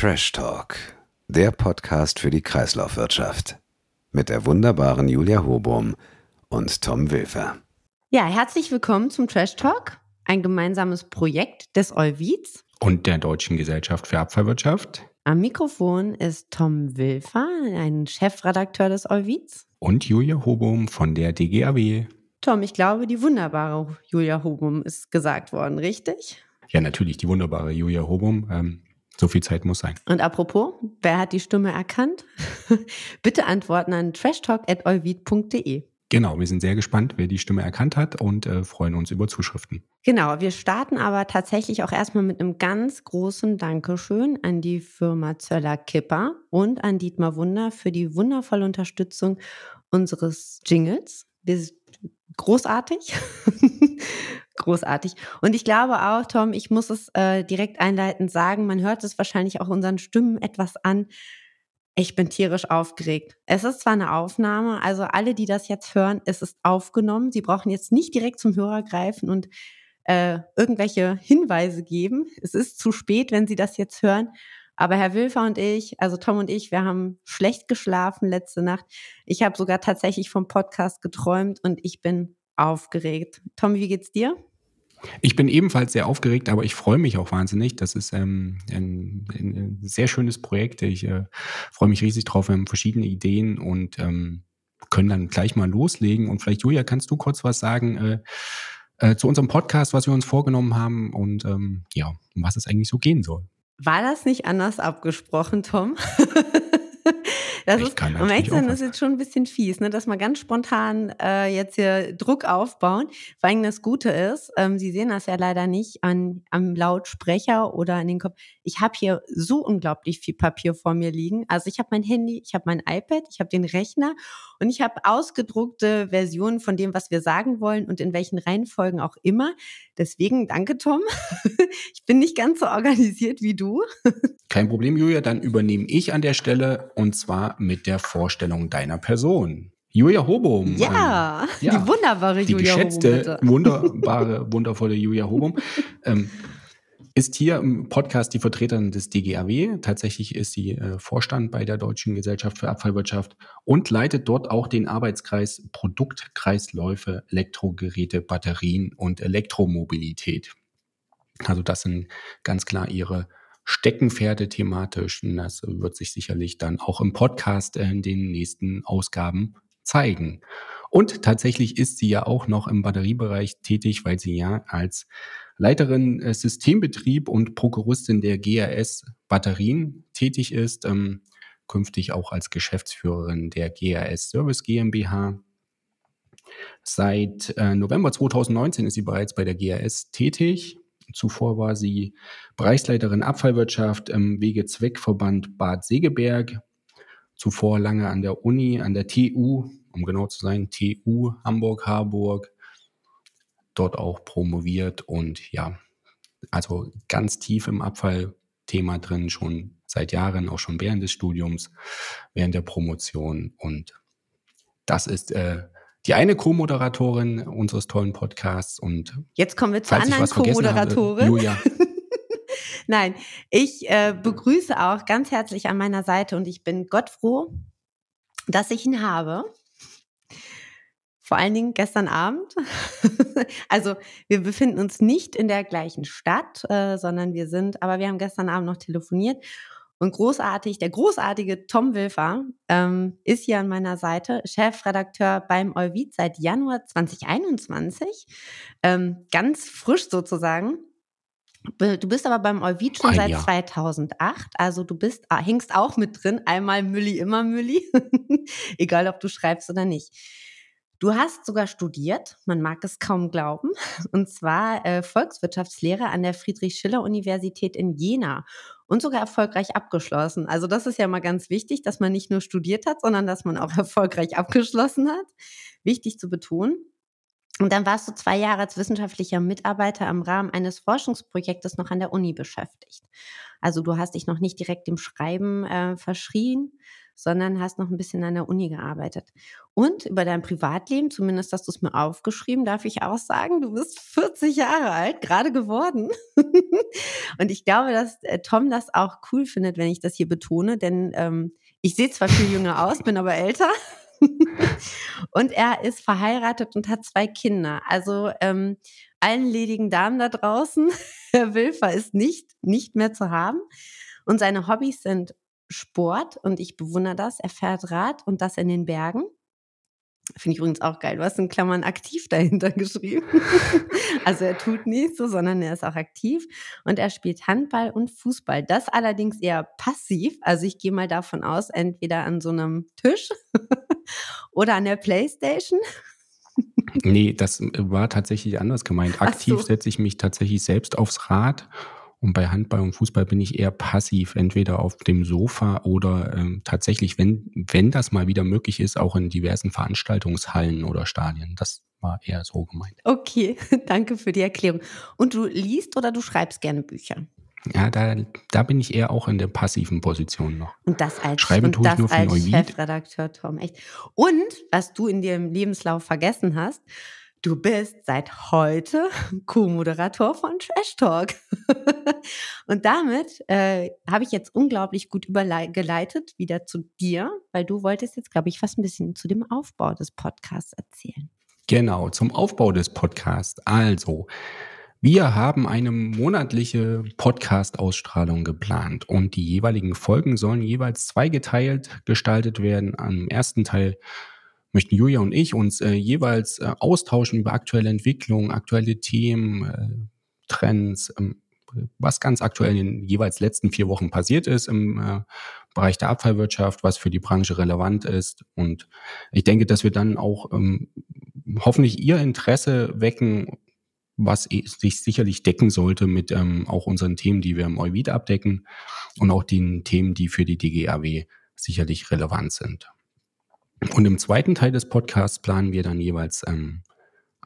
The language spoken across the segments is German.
Trash Talk, der Podcast für die Kreislaufwirtschaft. Mit der wunderbaren Julia Hobum und Tom Wilfer. Ja, herzlich willkommen zum Trash Talk, ein gemeinsames Projekt des Euwiz und der Deutschen Gesellschaft für Abfallwirtschaft. Am Mikrofon ist Tom Wilfer, ein Chefredakteur des Euwiz. Und Julia Hobum von der DGAW. Tom, ich glaube, die wunderbare Julia Hobum ist gesagt worden, richtig? Ja, natürlich, die wunderbare Julia Hobum. Ähm, so viel Zeit muss sein. Und apropos, wer hat die Stimme erkannt? Bitte antworten an trashtalk.euvid.de. Genau, wir sind sehr gespannt, wer die Stimme erkannt hat und äh, freuen uns über Zuschriften. Genau, wir starten aber tatsächlich auch erstmal mit einem ganz großen Dankeschön an die Firma Zöller Kipper und an Dietmar Wunder für die wundervolle Unterstützung unseres Jingles. Wir großartig. großartig. Und ich glaube auch, Tom, ich muss es äh, direkt einleitend sagen, man hört es wahrscheinlich auch unseren Stimmen etwas an. Ich bin tierisch aufgeregt. Es ist zwar eine Aufnahme, also alle, die das jetzt hören, es ist aufgenommen. Sie brauchen jetzt nicht direkt zum Hörer greifen und äh, irgendwelche Hinweise geben. Es ist zu spät, wenn Sie das jetzt hören. Aber Herr Wilfer und ich, also Tom und ich, wir haben schlecht geschlafen letzte Nacht. Ich habe sogar tatsächlich vom Podcast geträumt und ich bin aufgeregt. Tom, wie geht's dir? Ich bin ebenfalls sehr aufgeregt, aber ich freue mich auch wahnsinnig. Das ist ähm, ein, ein, sehr schönes Projekt. Ich äh, freue mich riesig drauf. Wir haben verschiedene Ideen und ähm, können dann gleich mal loslegen. Und vielleicht, Julia, kannst du kurz was sagen äh, äh, zu unserem Podcast, was wir uns vorgenommen haben und ähm, ja, um was es eigentlich so gehen soll. War das nicht anders abgesprochen, Tom? Das ich ist, kann um ehrlich ist jetzt schon ein bisschen fies, ne, dass wir ganz spontan äh, jetzt hier Druck aufbauen. Vor allem das Gute ist, ähm, Sie sehen das ja leider nicht an, am Lautsprecher oder an den Kopf. Ich habe hier so unglaublich viel Papier vor mir liegen. Also ich habe mein Handy, ich habe mein iPad, ich habe den Rechner und ich habe ausgedruckte Versionen von dem, was wir sagen wollen und in welchen Reihenfolgen auch immer. Deswegen danke, Tom. ich bin nicht ganz so organisiert wie du. Kein Problem, Julia. Dann übernehme ich an der Stelle und zwar mit der Vorstellung deiner Person. Julia Hobum. Ja, ähm, ja, die wunderbare die Julia geschätzte, Hobum. wunderbare, wundervolle Julia Hobum. ähm, ist hier im Podcast die Vertreterin des DGAW. Tatsächlich ist sie äh, Vorstand bei der Deutschen Gesellschaft für Abfallwirtschaft und leitet dort auch den Arbeitskreis Produktkreisläufe, Elektrogeräte, Batterien und Elektromobilität. Also das sind ganz klar ihre Steckenpferde thematisch. Und das wird sich sicherlich dann auch im Podcast in den nächsten Ausgaben zeigen. Und tatsächlich ist sie ja auch noch im Batteriebereich tätig, weil sie ja als Leiterin äh, Systembetrieb und Prokuristin der GRS Batterien tätig ist, ähm, künftig auch als Geschäftsführerin der GRS Service GmbH. Seit äh, November 2019 ist sie bereits bei der GRS tätig Zuvor war sie Bereichsleiterin Abfallwirtschaft im Wegezweckverband Bad Segeberg. Zuvor lange an der Uni, an der TU, um genau zu sein, TU Hamburg-Harburg. Dort auch promoviert und ja, also ganz tief im Abfallthema drin, schon seit Jahren, auch schon während des Studiums, während der Promotion. Und das ist äh, die eine Co-Moderatorin unseres tollen Podcasts und jetzt kommen wir zur anderen Co-Moderatorin. Julia. Nein, ich äh, begrüße auch ganz herzlich an meiner Seite und ich bin Gott froh, dass ich ihn habe. Vor allen Dingen gestern Abend. also wir befinden uns nicht in der gleichen Stadt, äh, sondern wir sind, aber wir haben gestern Abend noch telefoniert und großartig, der großartige Tom Wilfer ähm, ist hier an meiner Seite, Chefredakteur beim Euvid seit Januar 2021. Ähm, ganz frisch sozusagen. Du bist aber beim Euvid schon seit Jahr. 2008, also du bist, ah, hängst auch mit drin, einmal Mülli, immer Mülli, egal ob du schreibst oder nicht. Du hast sogar studiert, man mag es kaum glauben, und zwar äh, Volkswirtschaftslehre an der Friedrich-Schiller-Universität in Jena und sogar erfolgreich abgeschlossen. Also das ist ja mal ganz wichtig, dass man nicht nur studiert hat, sondern dass man auch erfolgreich abgeschlossen hat. Wichtig zu betonen. Und dann warst du zwei Jahre als wissenschaftlicher Mitarbeiter im Rahmen eines Forschungsprojektes noch an der Uni beschäftigt. Also du hast dich noch nicht direkt dem Schreiben äh, verschrien, sondern hast noch ein bisschen an der Uni gearbeitet. Und über dein Privatleben, zumindest hast du es mir aufgeschrieben, darf ich auch sagen, du bist 40 Jahre alt, gerade geworden. und ich glaube, dass äh, Tom das auch cool findet, wenn ich das hier betone, denn ähm, ich sehe zwar viel jünger aus, bin aber älter. und er ist verheiratet und hat zwei Kinder. Also ähm, allen ledigen Damen da draußen, Herr Wilfer ist nicht, nicht mehr zu haben. Und seine Hobbys sind Sport und ich bewundere das. Er fährt Rad und das in den Bergen. Finde ich übrigens auch geil. Du hast in Klammern aktiv dahinter geschrieben. also er tut nicht so, sondern er ist auch aktiv. Und er spielt Handball und Fußball. Das allerdings eher passiv. Also ich gehe mal davon aus, entweder an so einem Tisch oder an der Playstation. nee, das war tatsächlich anders gemeint. Aktiv so. setze ich mich tatsächlich selbst aufs Rad und bei Handball und Fußball bin ich eher passiv, entweder auf dem Sofa oder ähm, tatsächlich, wenn, wenn das mal wieder möglich ist, auch in diversen Veranstaltungshallen oder Stadien. Das war eher so gemeint. Okay, danke für die Erklärung. Und du liest oder du schreibst gerne Bücher? Ja, da, da bin ich eher auch in der passiven Position noch. Und das als, Schreiben und das als Chefredakteur, Tom, echt. Und was du in dem Lebenslauf vergessen hast, Du bist seit heute Co-Moderator von Trash Talk. und damit äh, habe ich jetzt unglaublich gut übergeleitet wieder zu dir, weil du wolltest jetzt, glaube ich, fast ein bisschen zu dem Aufbau des Podcasts erzählen. Genau, zum Aufbau des Podcasts. Also, wir haben eine monatliche Podcast-Ausstrahlung geplant und die jeweiligen Folgen sollen jeweils zweigeteilt gestaltet werden. Am ersten Teil möchten Julia und ich uns äh, jeweils äh, austauschen über aktuelle Entwicklungen, aktuelle Themen, äh, Trends, ähm, was ganz aktuell in den jeweils letzten vier Wochen passiert ist im äh, Bereich der Abfallwirtschaft, was für die Branche relevant ist. Und ich denke, dass wir dann auch ähm, hoffentlich Ihr Interesse wecken, was sich sicherlich decken sollte mit ähm, auch unseren Themen, die wir im Euvid abdecken und auch den Themen, die für die DGAW sicherlich relevant sind. Und im zweiten Teil des Podcasts planen wir dann jeweils ähm,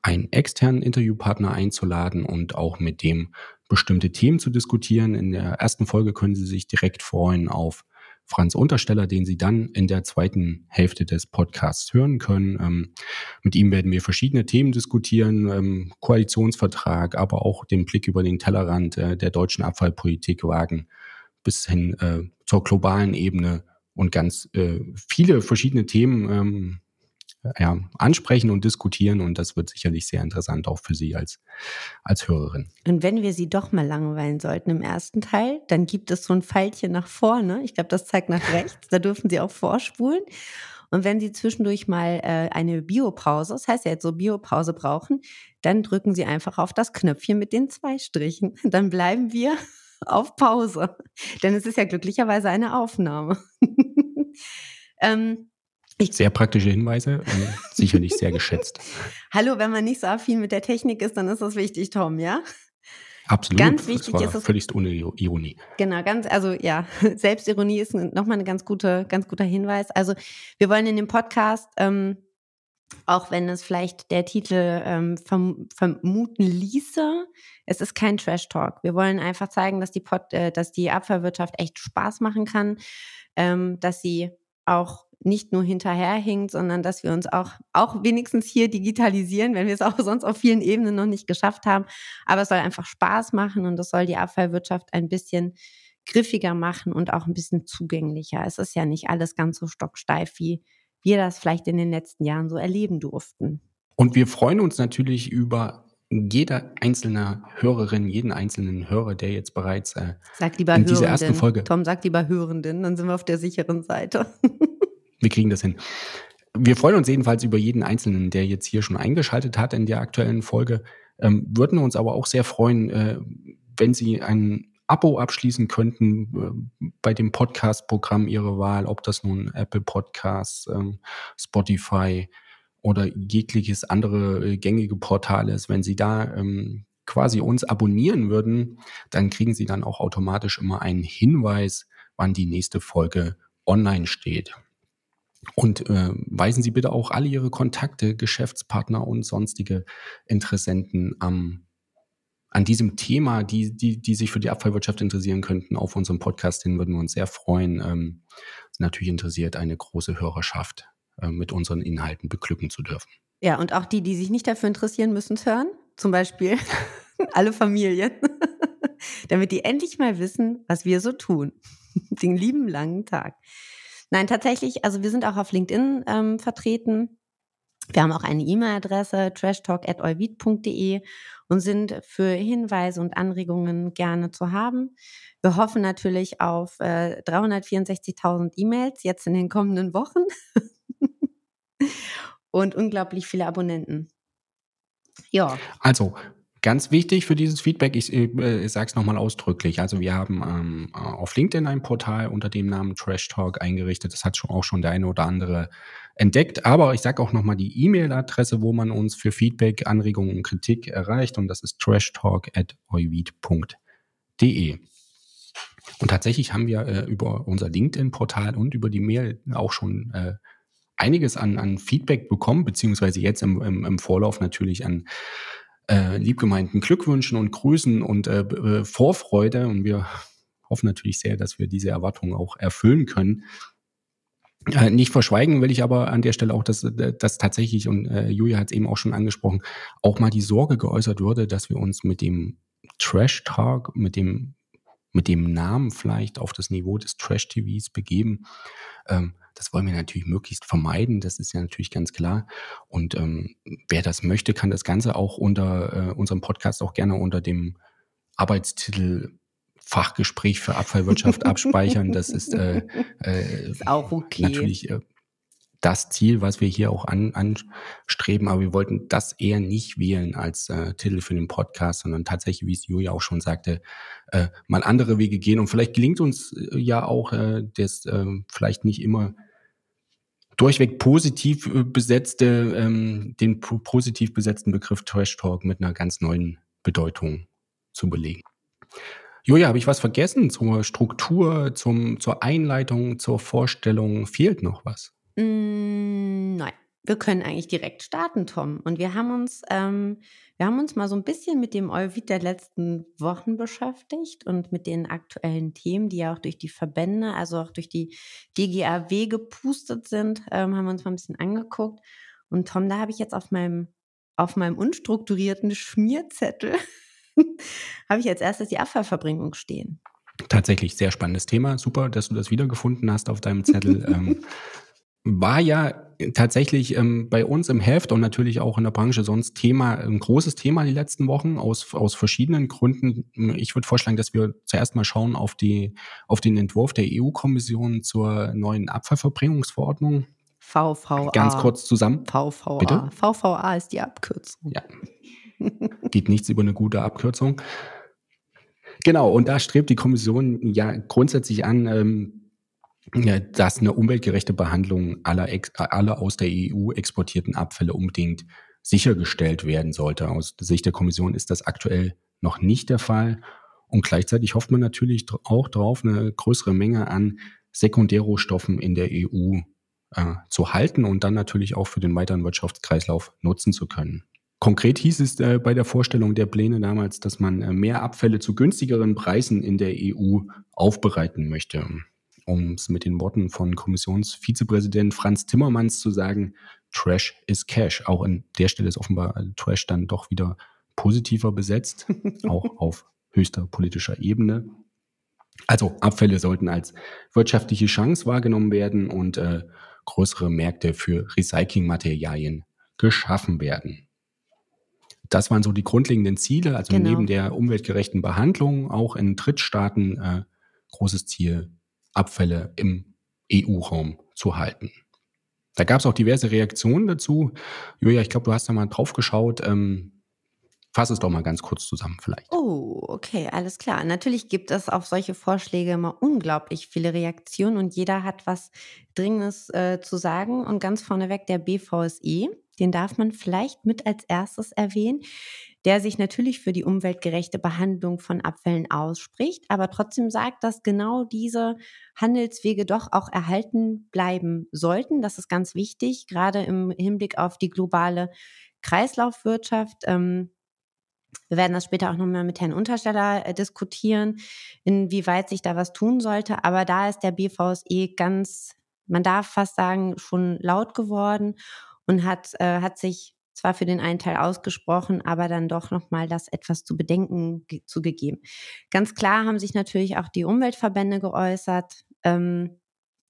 einen externen Interviewpartner einzuladen und auch mit dem bestimmte Themen zu diskutieren. In der ersten Folge können Sie sich direkt freuen auf Franz Untersteller, den Sie dann in der zweiten Hälfte des Podcasts hören können. Ähm, mit ihm werden wir verschiedene Themen diskutieren, ähm, Koalitionsvertrag, aber auch den Blick über den Tellerrand äh, der deutschen Abfallpolitik wagen, bis hin äh, zur globalen Ebene und ganz äh, viele verschiedene Themen ähm, ja, ansprechen und diskutieren. Und das wird sicherlich sehr interessant auch für Sie als, als Hörerin. Und wenn wir Sie doch mal langweilen sollten im ersten Teil, dann gibt es so ein Pfeilchen nach vorne. Ich glaube, das zeigt nach rechts. Da dürfen Sie auch vorspulen. Und wenn Sie zwischendurch mal äh, eine Biopause, das heißt ja jetzt so Biopause brauchen, dann drücken Sie einfach auf das Knöpfchen mit den zwei Strichen. Dann bleiben wir auf Pause. Denn es ist ja glücklicherweise eine Aufnahme. ähm, sehr praktische Hinweise, sicherlich sehr geschätzt. Hallo, wenn man nicht so affin mit der Technik ist, dann ist das wichtig, Tom, ja? Absolut. Ganz wichtig ist es. Völlig ohne Ironie. Genau, ganz, also ja, Selbstironie ist nochmal ein ganz, gute, ganz guter Hinweis. Also wir wollen in dem Podcast ähm, auch wenn es vielleicht der Titel ähm, verm vermuten ließe, es ist kein Trash Talk. Wir wollen einfach zeigen, dass die, Pod äh, dass die Abfallwirtschaft echt Spaß machen kann, ähm, dass sie auch nicht nur hinterherhinkt, sondern dass wir uns auch, auch wenigstens hier digitalisieren, wenn wir es auch sonst auf vielen Ebenen noch nicht geschafft haben. Aber es soll einfach Spaß machen und es soll die Abfallwirtschaft ein bisschen griffiger machen und auch ein bisschen zugänglicher. Es ist ja nicht alles ganz so stocksteif, wie wir das vielleicht in den letzten Jahren so erleben durften. Und wir freuen uns natürlich über jeder einzelne Hörerin, jeden einzelnen Hörer, der jetzt bereits äh, sag lieber in dieser ersten Folge. Tom, sag lieber Hörenden, dann sind wir auf der sicheren Seite. wir kriegen das hin. Wir freuen uns jedenfalls über jeden Einzelnen, der jetzt hier schon eingeschaltet hat in der aktuellen Folge. Ähm, würden uns aber auch sehr freuen, äh, wenn Sie einen Abo abschließen könnten äh, bei dem Podcast-Programm Ihrer Wahl, ob das nun Apple Podcasts, ähm, Spotify oder jegliches andere äh, gängige Portal ist. Wenn Sie da ähm, quasi uns abonnieren würden, dann kriegen Sie dann auch automatisch immer einen Hinweis, wann die nächste Folge online steht. Und äh, weisen Sie bitte auch alle Ihre Kontakte, Geschäftspartner und sonstige Interessenten am an diesem Thema, die, die, die sich für die Abfallwirtschaft interessieren könnten, auf unserem Podcast hin, würden wir uns sehr freuen. Ähm, natürlich interessiert, eine große Hörerschaft äh, mit unseren Inhalten beglücken zu dürfen. Ja, und auch die, die sich nicht dafür interessieren, müssen es hören. Zum Beispiel alle Familien. Damit die endlich mal wissen, was wir so tun. Den lieben langen Tag. Nein, tatsächlich, also wir sind auch auf LinkedIn ähm, vertreten. Wir haben auch eine E-Mail-Adresse trashtalk.euvid.de und sind für Hinweise und Anregungen gerne zu haben. Wir hoffen natürlich auf äh, 364.000 E-Mails jetzt in den kommenden Wochen und unglaublich viele Abonnenten. Ja. Also Ganz wichtig für dieses Feedback, ich, äh, sage es nochmal ausdrücklich. Also wir haben ähm, auf LinkedIn ein Portal unter dem Namen Trash Talk eingerichtet. Das hat schon auch schon der eine oder andere entdeckt. Aber ich sage auch nochmal die E-Mail-Adresse, wo man uns für Feedback, Anregungen und Kritik erreicht. Und das ist trashtalk.euvid.de. Und tatsächlich haben wir äh, über unser LinkedIn-Portal und über die Mail auch schon äh, einiges an, an Feedback bekommen, beziehungsweise jetzt im, im, im Vorlauf natürlich an äh, liebgemeinten Glückwünschen und Grüßen und äh, äh, Vorfreude. Und wir hoffen natürlich sehr, dass wir diese Erwartungen auch erfüllen können. Äh, nicht verschweigen will ich aber an der Stelle auch, dass, dass tatsächlich, und äh, Julia hat es eben auch schon angesprochen, auch mal die Sorge geäußert wurde, dass wir uns mit dem Trash Talk, mit dem, mit dem Namen vielleicht auf das Niveau des Trash TVs begeben. Ähm, das wollen wir natürlich möglichst vermeiden, das ist ja natürlich ganz klar. Und ähm, wer das möchte, kann das Ganze auch unter äh, unserem Podcast auch gerne unter dem Arbeitstitel Fachgespräch für Abfallwirtschaft abspeichern. Das ist, äh, äh, ist auch okay. natürlich äh, das Ziel, was wir hier auch an, anstreben, aber wir wollten das eher nicht wählen als äh, Titel für den Podcast, sondern tatsächlich, wie es Julia auch schon sagte, äh, mal andere Wege gehen. Und vielleicht gelingt uns äh, ja auch äh, das äh, vielleicht nicht immer durchweg positiv äh, besetzte, ähm, den positiv besetzten Begriff Trash Talk mit einer ganz neuen Bedeutung zu belegen. Julia, habe ich was vergessen zur Struktur, zum, zur Einleitung, zur Vorstellung? Fehlt noch was? Mm, nein, wir können eigentlich direkt starten, Tom. Und wir haben uns, ähm, wir haben uns mal so ein bisschen mit dem Euvid der letzten Wochen beschäftigt und mit den aktuellen Themen, die ja auch durch die Verbände, also auch durch die DGAW gepustet sind, ähm, haben wir uns mal ein bisschen angeguckt. Und Tom, da habe ich jetzt auf meinem, auf meinem unstrukturierten Schmierzettel, habe ich als erstes die Abfallverbringung stehen. Tatsächlich sehr spannendes Thema. Super, dass du das wiedergefunden hast auf deinem Zettel. ähm, war ja tatsächlich ähm, bei uns im Heft und natürlich auch in der Branche sonst Thema, ein großes Thema die letzten Wochen aus, aus verschiedenen Gründen. Ich würde vorschlagen, dass wir zuerst mal schauen auf die, auf den Entwurf der EU-Kommission zur neuen Abfallverbringungsverordnung. VVA. Ganz kurz zusammen. VVA. Bitte? VVA ist die Abkürzung. Ja. Geht nichts über eine gute Abkürzung. Genau, und da strebt die Kommission ja grundsätzlich an, ähm, dass eine umweltgerechte Behandlung aller, aller aus der EU exportierten Abfälle unbedingt sichergestellt werden sollte. Aus Sicht der Kommission ist das aktuell noch nicht der Fall. Und gleichzeitig hofft man natürlich auch darauf, eine größere Menge an Sekundärrohstoffen in der EU äh, zu halten und dann natürlich auch für den weiteren Wirtschaftskreislauf nutzen zu können. Konkret hieß es äh, bei der Vorstellung der Pläne damals, dass man äh, mehr Abfälle zu günstigeren Preisen in der EU aufbereiten möchte um es mit den Worten von Kommissionsvizepräsident Franz Timmermans zu sagen, Trash is Cash. Auch an der Stelle ist offenbar Trash dann doch wieder positiver besetzt, auch auf höchster politischer Ebene. Also Abfälle sollten als wirtschaftliche Chance wahrgenommen werden und äh, größere Märkte für Recyclingmaterialien geschaffen werden. Das waren so die grundlegenden Ziele. Also genau. neben der umweltgerechten Behandlung auch in Drittstaaten äh, großes Ziel Abfälle im EU-Raum zu halten. Da gab es auch diverse Reaktionen dazu. Julia, ich glaube, du hast da mal drauf geschaut. Ähm, fass es doch mal ganz kurz zusammen vielleicht. Oh, okay, alles klar. Natürlich gibt es auf solche Vorschläge immer unglaublich viele Reaktionen und jeder hat was Dringendes äh, zu sagen. Und ganz vorneweg der BVSE, den darf man vielleicht mit als erstes erwähnen der sich natürlich für die umweltgerechte Behandlung von Abfällen ausspricht, aber trotzdem sagt, dass genau diese Handelswege doch auch erhalten bleiben sollten. Das ist ganz wichtig, gerade im Hinblick auf die globale Kreislaufwirtschaft. Ähm, Wir werden das später auch nochmal mit Herrn Untersteller äh, diskutieren, inwieweit sich da was tun sollte. Aber da ist der BVSE ganz, man darf fast sagen, schon laut geworden und hat, äh, hat sich zwar für den einen Teil ausgesprochen, aber dann doch nochmal das etwas zu bedenken zugegeben. Ganz klar haben sich natürlich auch die Umweltverbände geäußert, ähm,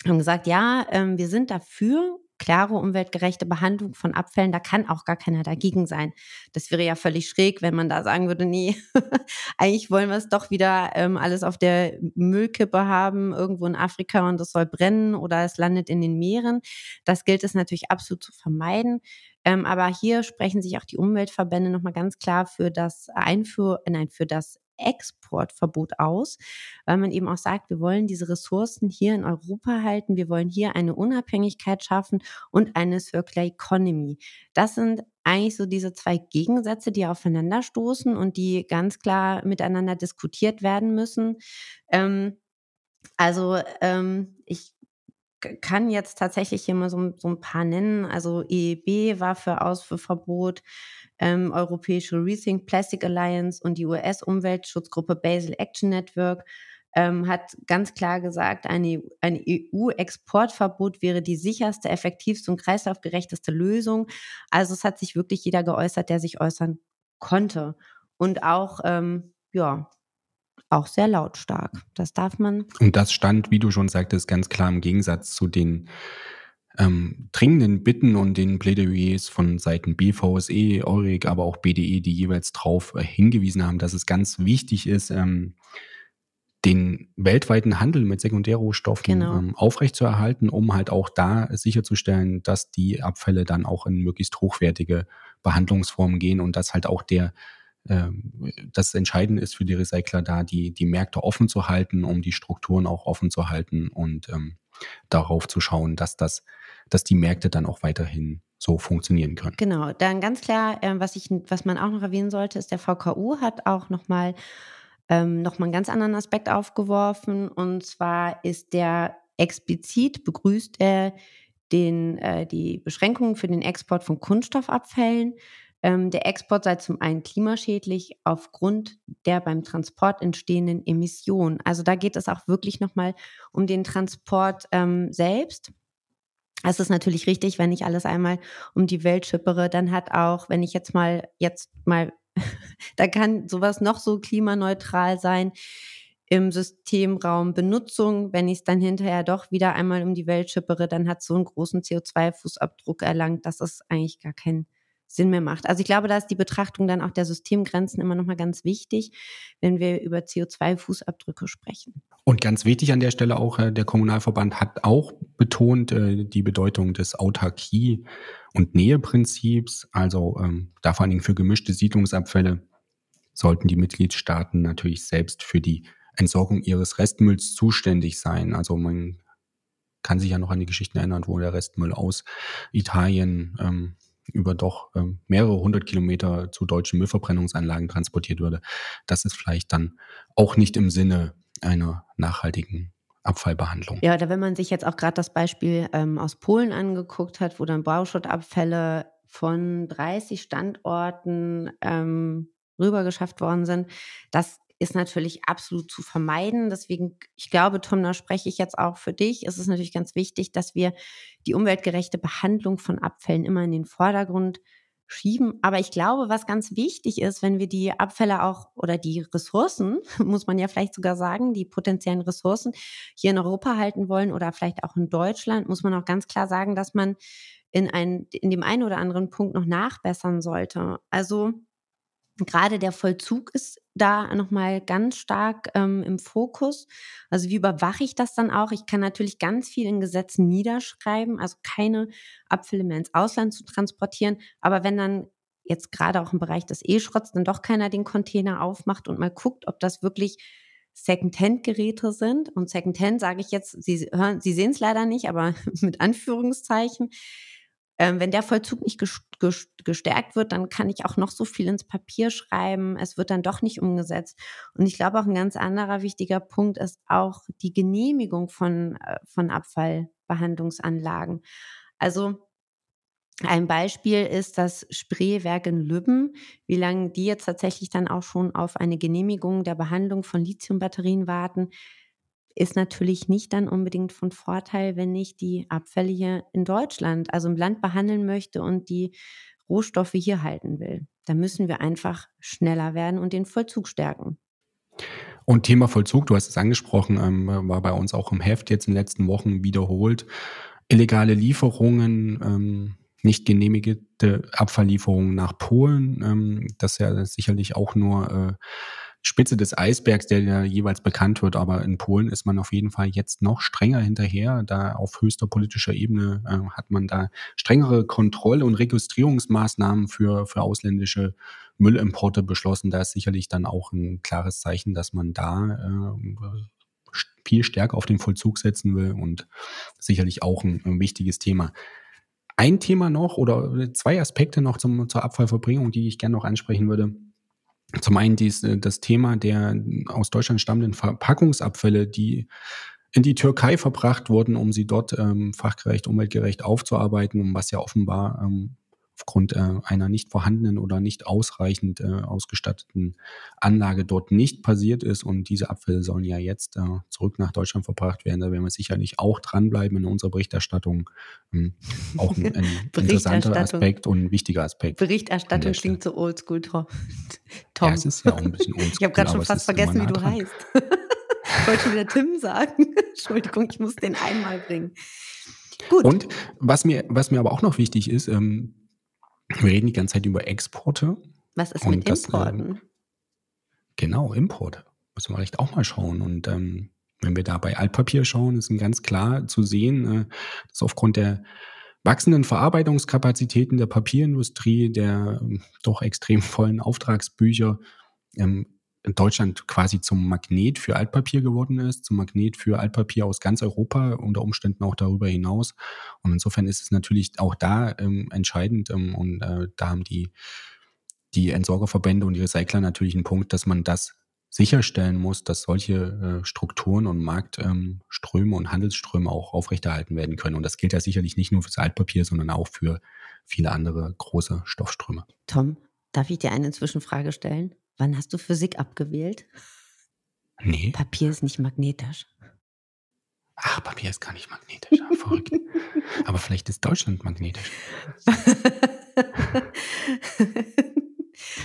haben gesagt, ja, ähm, wir sind dafür, klare umweltgerechte Behandlung von Abfällen, da kann auch gar keiner dagegen sein. Das wäre ja völlig schräg, wenn man da sagen würde, nee, eigentlich wollen wir es doch wieder ähm, alles auf der Müllkippe haben, irgendwo in Afrika und es soll brennen oder es landet in den Meeren. Das gilt es natürlich absolut zu vermeiden. Ähm, aber hier sprechen sich auch die Umweltverbände nochmal ganz klar für das Einfuhr, nein, für das Exportverbot aus, weil man eben auch sagt, wir wollen diese Ressourcen hier in Europa halten, wir wollen hier eine Unabhängigkeit schaffen und eine Circular Economy. Das sind eigentlich so diese zwei Gegensätze, die aufeinanderstoßen und die ganz klar miteinander diskutiert werden müssen. Ähm, also ähm, ich kann jetzt tatsächlich hier mal so, so, ein paar nennen. Also EEB war für Ausfuhrverbot, ähm, Europäische Rethink Plastic Alliance und die US-Umweltschutzgruppe Basel Action Network ähm, hat ganz klar gesagt, eine, ein EU-Exportverbot wäre die sicherste, effektivste und kreislaufgerechteste Lösung. Also es hat sich wirklich jeder geäußert, der sich äußern konnte. Und auch, ähm, ja, auch sehr lautstark. Das darf man. Und das stand, wie du schon sagtest, ganz klar im Gegensatz zu den ähm, dringenden Bitten und den Plädoyers von Seiten BVSE, EURIC, aber auch BDE, die jeweils darauf äh, hingewiesen haben, dass es ganz wichtig ist, ähm, den weltweiten Handel mit Sekundärrohstoffen genau. ähm, aufrechtzuerhalten, um halt auch da sicherzustellen, dass die Abfälle dann auch in möglichst hochwertige Behandlungsformen gehen und dass halt auch der das Entscheidende ist für die Recycler da, die, die Märkte offen zu halten, um die Strukturen auch offen zu halten und ähm, darauf zu schauen, dass das dass die Märkte dann auch weiterhin so funktionieren können. Genau, dann ganz klar, äh, was, ich, was man auch noch erwähnen sollte, ist, der VKU hat auch nochmal ähm, noch einen ganz anderen Aspekt aufgeworfen. Und zwar ist der explizit, begrüßt er den, äh, die Beschränkungen für den Export von Kunststoffabfällen. Ähm, der Export sei zum einen klimaschädlich aufgrund der beim Transport entstehenden Emissionen. Also da geht es auch wirklich nochmal um den Transport ähm, selbst. Es ist natürlich richtig, wenn ich alles einmal um die Welt schippere, dann hat auch, wenn ich jetzt mal, jetzt mal, da kann sowas noch so klimaneutral sein im Systemraum Benutzung. Wenn ich es dann hinterher doch wieder einmal um die Welt schippere, dann hat so einen großen CO2-Fußabdruck erlangt, dass es eigentlich gar keinen Sinn mehr macht. Also ich glaube, da ist die Betrachtung dann auch der Systemgrenzen immer nochmal ganz wichtig, wenn wir über CO2-Fußabdrücke sprechen. Und ganz wichtig an der Stelle auch, äh, der Kommunalverband hat auch betont äh, die Bedeutung des Autarkie- und Näheprinzips. Also ähm, da vor allen Dingen für gemischte Siedlungsabfälle sollten die Mitgliedstaaten natürlich selbst für die Entsorgung ihres Restmülls zuständig sein. Also man kann sich ja noch an die Geschichten erinnern, wo der Restmüll aus Italien ähm, über doch ähm, mehrere hundert Kilometer zu deutschen Müllverbrennungsanlagen transportiert würde. Das ist vielleicht dann auch nicht im Sinne einer nachhaltigen Abfallbehandlung. Ja, oder wenn man sich jetzt auch gerade das Beispiel ähm, aus Polen angeguckt hat, wo dann Bauschuttabfälle von 30 Standorten ähm, rübergeschafft worden sind, das ist natürlich absolut zu vermeiden. Deswegen, ich glaube, Tom, da spreche ich jetzt auch für dich. Es ist natürlich ganz wichtig, dass wir die umweltgerechte Behandlung von Abfällen immer in den Vordergrund schieben. Aber ich glaube, was ganz wichtig ist, wenn wir die Abfälle auch oder die Ressourcen, muss man ja vielleicht sogar sagen, die potenziellen Ressourcen hier in Europa halten wollen oder vielleicht auch in Deutschland, muss man auch ganz klar sagen, dass man in, ein, in dem einen oder anderen Punkt noch nachbessern sollte. Also Gerade der Vollzug ist da nochmal ganz stark ähm, im Fokus. Also wie überwache ich das dann auch? Ich kann natürlich ganz viel in Gesetzen niederschreiben, also keine Abfälle mehr ins Ausland zu transportieren. Aber wenn dann jetzt gerade auch im Bereich des E-Schrotts dann doch keiner den Container aufmacht und mal guckt, ob das wirklich Secondhand-Geräte sind. Und Secondhand sage ich jetzt, Sie hören, Sie sehen es leider nicht, aber mit Anführungszeichen ähm, wenn der Vollzug nicht gestärkt wird, dann kann ich auch noch so viel ins Papier schreiben. Es wird dann doch nicht umgesetzt. Und ich glaube, auch ein ganz anderer wichtiger Punkt ist auch die Genehmigung von, äh, von Abfallbehandlungsanlagen. Also Ein Beispiel ist das Spreewerk in Lübben. Wie lange die jetzt tatsächlich dann auch schon auf eine Genehmigung der Behandlung von Lithiumbatterien warten, ist natürlich nicht dann unbedingt von Vorteil, wenn ich die Abfälle hier in Deutschland, also im Land behandeln möchte und die Rohstoffe hier halten will. Da müssen wir einfach schneller werden und den Vollzug stärken. Und Thema Vollzug, du hast es angesprochen, ähm, war bei uns auch im Heft jetzt in den letzten Wochen wiederholt. Illegale Lieferungen, ähm, nicht genehmigte Abfalllieferungen nach Polen, ähm, das ja sicherlich auch nur äh, Spitze des Eisbergs, der ja jeweils bekannt wird. Aber in Polen ist man auf jeden Fall jetzt noch strenger hinterher. Da auf höchster politischer Ebene äh, hat man da strengere Kontroll- und Registrierungsmaßnahmen für, für ausländische Müllimporte beschlossen. Da ist sicherlich dann auch ein klares Zeichen, dass man da äh, viel stärker auf den Vollzug setzen will und sicherlich auch ein, ein wichtiges Thema. Ein Thema noch oder zwei Aspekte noch zum, zur Abfallverbringung, die ich gerne noch ansprechen würde zum einen dies, äh, das Thema der aus Deutschland stammenden Verpackungsabfälle, die in die Türkei verbracht wurden, um sie dort ähm, fachgerecht, umweltgerecht aufzuarbeiten, was ja offenbar ähm, aufgrund äh, einer nicht vorhandenen oder nicht ausreichend äh, ausgestatteten Anlage dort nicht passiert ist. Und diese Abfälle sollen ja jetzt äh, zurück nach Deutschland verbracht werden. Da werden wir sicherlich auch dranbleiben in unserer Berichterstattung. Ähm, auch ein, ein interessanter Aspekt und ein wichtiger Aspekt. Berichterstattung klingt so oldschool, Tom. Ja, es ist ja auch ein bisschen oldschool. ich habe gerade schon fast vergessen, wie du dran. heißt. ich wollte schon wieder Tim sagen. Entschuldigung, ich muss den einmal bringen. Gut. Und was mir, was mir aber auch noch wichtig ist, ähm, wir reden die ganze Zeit über Exporte. Was ist mit das, Importen? Äh, genau, Importe. Müssen wir vielleicht auch mal schauen. Und ähm, wenn wir da bei Altpapier schauen, ist ganz klar zu sehen, äh, dass aufgrund der wachsenden Verarbeitungskapazitäten der Papierindustrie, der äh, doch extrem vollen Auftragsbücher, ähm, Deutschland quasi zum Magnet für Altpapier geworden ist, zum Magnet für Altpapier aus ganz Europa, unter Umständen auch darüber hinaus. Und insofern ist es natürlich auch da ähm, entscheidend ähm, und äh, da haben die, die Entsorgerverbände und die Recycler natürlich einen Punkt, dass man das sicherstellen muss, dass solche äh, Strukturen und Marktströme ähm, und Handelsströme auch aufrechterhalten werden können. Und das gilt ja sicherlich nicht nur fürs Altpapier, sondern auch für viele andere große Stoffströme. Tom, darf ich dir eine Zwischenfrage stellen? Wann hast du Physik abgewählt? Nee. Papier ist nicht magnetisch. Ach, Papier ist gar nicht magnetisch. Ah, verrückt. Aber vielleicht ist Deutschland magnetisch.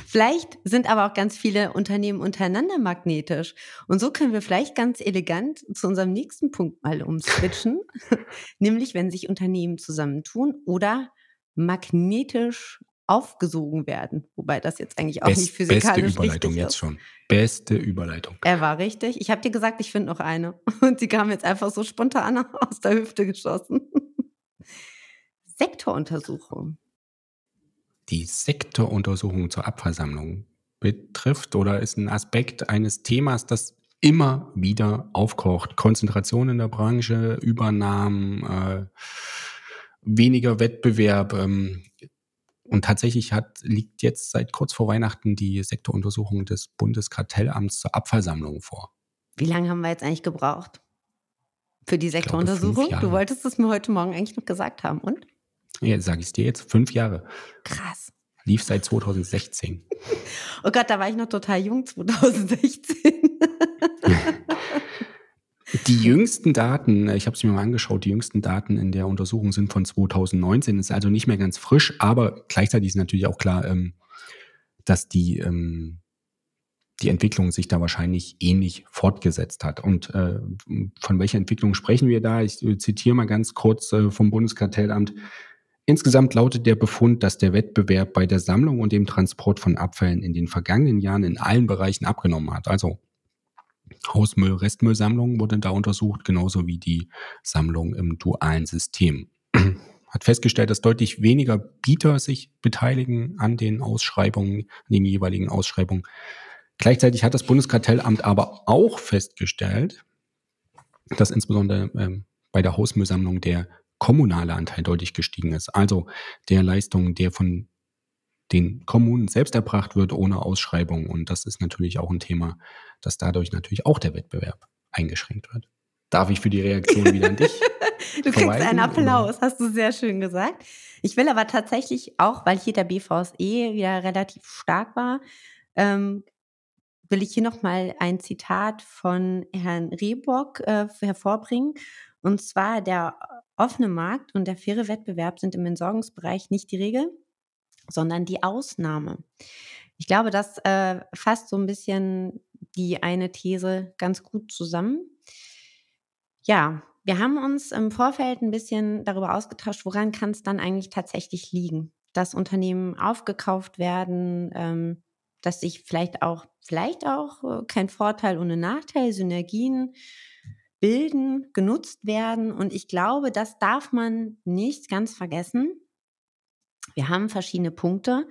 vielleicht sind aber auch ganz viele Unternehmen untereinander magnetisch. Und so können wir vielleicht ganz elegant zu unserem nächsten Punkt mal umswitchen. Nämlich, wenn sich Unternehmen zusammentun oder magnetisch aufgesogen werden. Wobei das jetzt eigentlich auch Best, nicht physikalisch Beste Überleitung jetzt ist. schon. Beste Überleitung. Er war richtig. Ich habe dir gesagt, ich finde noch eine. Und sie kam jetzt einfach so spontan aus der Hüfte geschossen. Sektoruntersuchung. Die Sektoruntersuchung zur Abfallsammlung betrifft oder ist ein Aspekt eines Themas, das immer wieder aufkocht. Konzentration in der Branche, Übernahmen, äh, weniger Wettbewerb. Ähm, und tatsächlich hat, liegt jetzt seit kurz vor Weihnachten die Sektoruntersuchung des Bundeskartellamts zur Abfallsammlung vor. Wie lange haben wir jetzt eigentlich gebraucht für die Sektoruntersuchung? Du wolltest es mir heute Morgen eigentlich noch gesagt haben, und? Ja, sage ich dir jetzt, fünf Jahre. Krass. Lief seit 2016. oh Gott, da war ich noch total jung, 2016. Die jüngsten Daten, ich habe es mir mal angeschaut, die jüngsten Daten in der Untersuchung sind von 2019, ist also nicht mehr ganz frisch, aber gleichzeitig ist natürlich auch klar, ähm, dass die, ähm, die Entwicklung sich da wahrscheinlich ähnlich fortgesetzt hat. Und äh, von welcher Entwicklung sprechen wir da? Ich äh, zitiere mal ganz kurz äh, vom Bundeskartellamt. Insgesamt lautet der Befund, dass der Wettbewerb bei der Sammlung und dem Transport von Abfällen in den vergangenen Jahren in allen Bereichen abgenommen hat. Also Hausmüll, Restmüllsammlung wurde da untersucht, genauso wie die Sammlung im dualen System. Hat festgestellt, dass deutlich weniger Bieter sich beteiligen an den Ausschreibungen, an den jeweiligen Ausschreibungen. Gleichzeitig hat das Bundeskartellamt aber auch festgestellt, dass insbesondere ähm, bei der Hausmüllsammlung der kommunale Anteil deutlich gestiegen ist. Also der Leistung, der von den Kommunen selbst erbracht wird ohne Ausschreibung. Und das ist natürlich auch ein Thema, dass dadurch natürlich auch der Wettbewerb eingeschränkt wird. darf ich für die Reaktion wieder an dich. du kriegst einen Applaus, oder? hast du sehr schön gesagt. Ich will aber tatsächlich auch, weil hier der BVSE wieder relativ stark war, ähm, will ich hier nochmal ein Zitat von Herrn Rehbock äh, hervorbringen. Und zwar, der offene Markt und der faire Wettbewerb sind im Entsorgungsbereich nicht die Regel, sondern die Ausnahme. Ich glaube, das äh, fasst so ein bisschen die eine These ganz gut zusammen. Ja, wir haben uns im Vorfeld ein bisschen darüber ausgetauscht, woran kann es dann eigentlich tatsächlich liegen, dass Unternehmen aufgekauft werden, ähm, dass sich vielleicht auch, vielleicht auch äh, kein Vorteil ohne Nachteil, Synergien bilden, genutzt werden. Und ich glaube, das darf man nicht ganz vergessen. Wir haben verschiedene Punkte.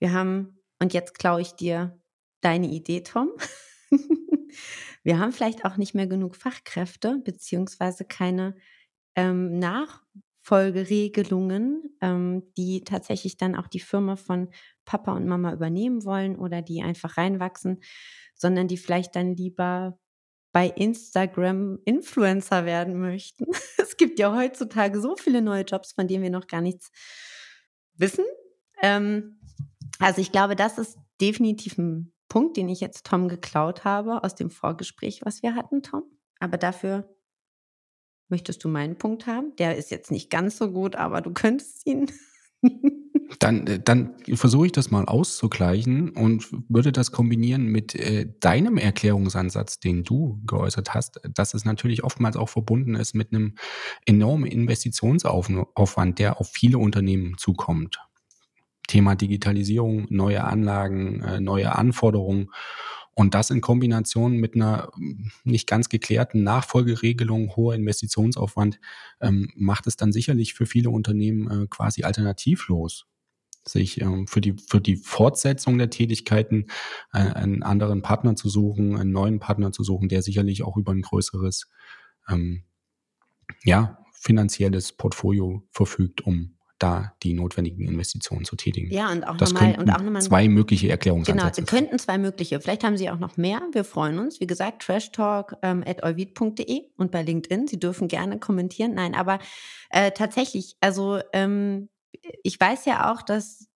Wir haben, und jetzt klaue ich dir deine Idee, Tom. Wir haben vielleicht auch nicht mehr genug Fachkräfte, beziehungsweise keine ähm, Nachfolgeregelungen, ähm, die tatsächlich dann auch die Firma von Papa und Mama übernehmen wollen oder die einfach reinwachsen, sondern die vielleicht dann lieber bei Instagram Influencer werden möchten. Es gibt ja heutzutage so viele neue Jobs, von denen wir noch gar nichts wissen. Ähm, also ich glaube, das ist definitiv ein Punkt, den ich jetzt Tom geklaut habe aus dem Vorgespräch, was wir hatten, Tom. Aber dafür möchtest du meinen Punkt haben. Der ist jetzt nicht ganz so gut, aber du könntest ihn. Dann, äh, dann versuche ich das mal auszugleichen und würde das kombinieren mit äh, deinem Erklärungsansatz, den du geäußert hast, dass es natürlich oftmals auch verbunden ist mit einem enormen Investitionsaufwand, der auf viele Unternehmen zukommt. Thema Digitalisierung, neue Anlagen, äh, neue Anforderungen. Und das in Kombination mit einer hm, nicht ganz geklärten Nachfolgeregelung, hoher Investitionsaufwand, ähm, macht es dann sicherlich für viele Unternehmen äh, quasi alternativlos, sich ähm, für, die, für die Fortsetzung der Tätigkeiten äh, einen anderen Partner zu suchen, einen neuen Partner zu suchen, der sicherlich auch über ein größeres ähm, ja, finanzielles Portfolio verfügt, um da die notwendigen Investitionen zu tätigen. Ja, und auch nochmal nochmal zwei mögliche Erklärungsansätze. Genau, könnten zwei mögliche. Vielleicht haben Sie auch noch mehr. Wir freuen uns. Wie gesagt, trashtalk@euvid.de ähm, und bei LinkedIn. Sie dürfen gerne kommentieren. Nein, aber äh, tatsächlich, also ähm, ich weiß ja auch, dass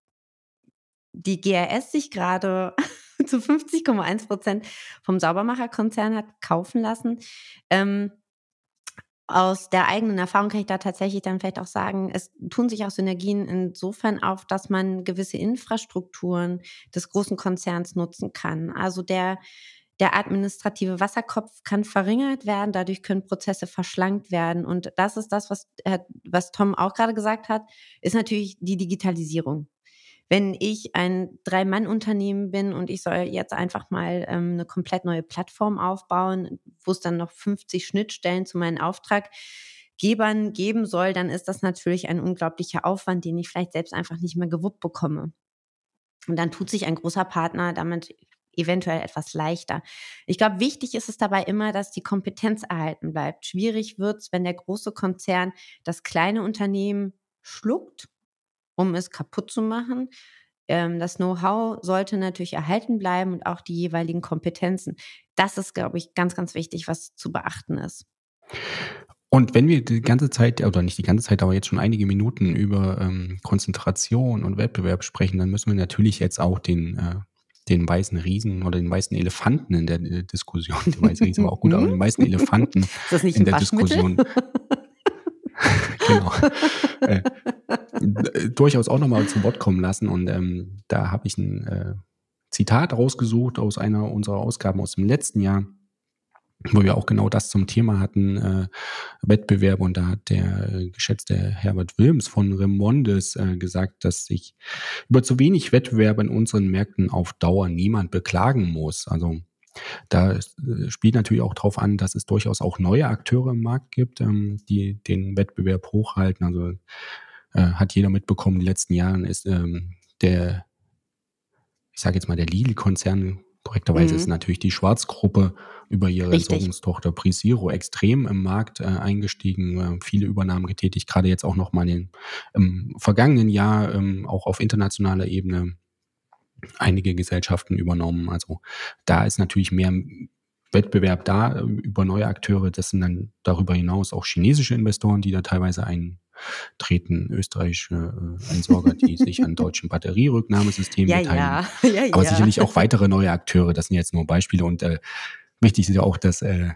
die GRS sich gerade zu 50,1 Prozent vom Saubermacherkonzern hat kaufen lassen. Ähm, aus der eigenen Erfahrung kann ich da tatsächlich dann vielleicht auch sagen, es tun sich auch Synergien insofern auf, dass man gewisse Infrastrukturen des großen Konzerns nutzen kann. Also der, der administrative Wasserkopf kann verringert werden, dadurch können Prozesse verschlankt werden. Und das ist das, was, was Tom auch gerade gesagt hat, ist natürlich die Digitalisierung wenn ich ein Drei-Mann-Unternehmen bin und ich soll jetzt einfach mal ähm, eine komplett neue Plattform aufbauen, wo es dann noch 50 Schnittstellen zu meinen Auftraggebern geben soll, dann ist das natürlich ein unglaublicher Aufwand, den ich vielleicht selbst einfach nicht mehr gewuppt bekomme. Und dann tut sich ein großer Partner damit eventuell etwas leichter. Ich glaube, wichtig ist es dabei immer, dass die Kompetenz erhalten bleibt. Schwierig wird es, wenn der große Konzern das kleine Unternehmen schluckt um es kaputt zu machen. Ähm, das Know-how sollte natürlich erhalten bleiben und auch die jeweiligen Kompetenzen. Das ist, glaube ich, ganz, ganz wichtig, was zu beachten ist. Und wenn wir die ganze Zeit, oder nicht die ganze Zeit, aber jetzt schon einige Minuten über ähm, Konzentration und Wettbewerb sprechen, dann müssen wir natürlich jetzt auch den, äh, den weißen Riesen oder den weißen Elefanten in der äh, Diskussion, der weiße Riese war auch gut, aber den weißen Elefanten in der Diskussion genau. äh, durchaus auch nochmal zum Wort kommen lassen. Und ähm, da habe ich ein äh, Zitat rausgesucht aus einer unserer Ausgaben aus dem letzten Jahr, wo wir auch genau das zum Thema hatten, äh, Wettbewerb. Und da hat der äh, geschätzte Herbert Wilms von Remondes äh, gesagt, dass sich über zu wenig Wettbewerb in unseren Märkten auf Dauer niemand beklagen muss. Also da äh, spielt natürlich auch darauf an, dass es durchaus auch neue Akteure im Markt gibt, ähm, die den Wettbewerb hochhalten. Also äh, hat jeder mitbekommen, in den letzten Jahren ist ähm, der, ich sage jetzt mal, der Lidl-Konzern, korrekterweise mhm. ist natürlich die Schwarzgruppe über ihre Entsorgungstochter Prisiro extrem im Markt äh, eingestiegen, äh, viele Übernahmen getätigt, gerade jetzt auch nochmal im vergangenen Jahr ähm, auch auf internationaler Ebene einige Gesellschaften übernommen. Also da ist natürlich mehr Wettbewerb da über neue Akteure. Das sind dann darüber hinaus auch chinesische Investoren, die da teilweise eintreten, österreichische äh, Entsorger, die sich an deutschen Batterierücknahmesystemen ja, beteiligen. Ja. Ja, Aber sicherlich auch weitere neue Akteure. Das sind jetzt nur Beispiele. Und äh, wichtig ist ja auch, dass äh,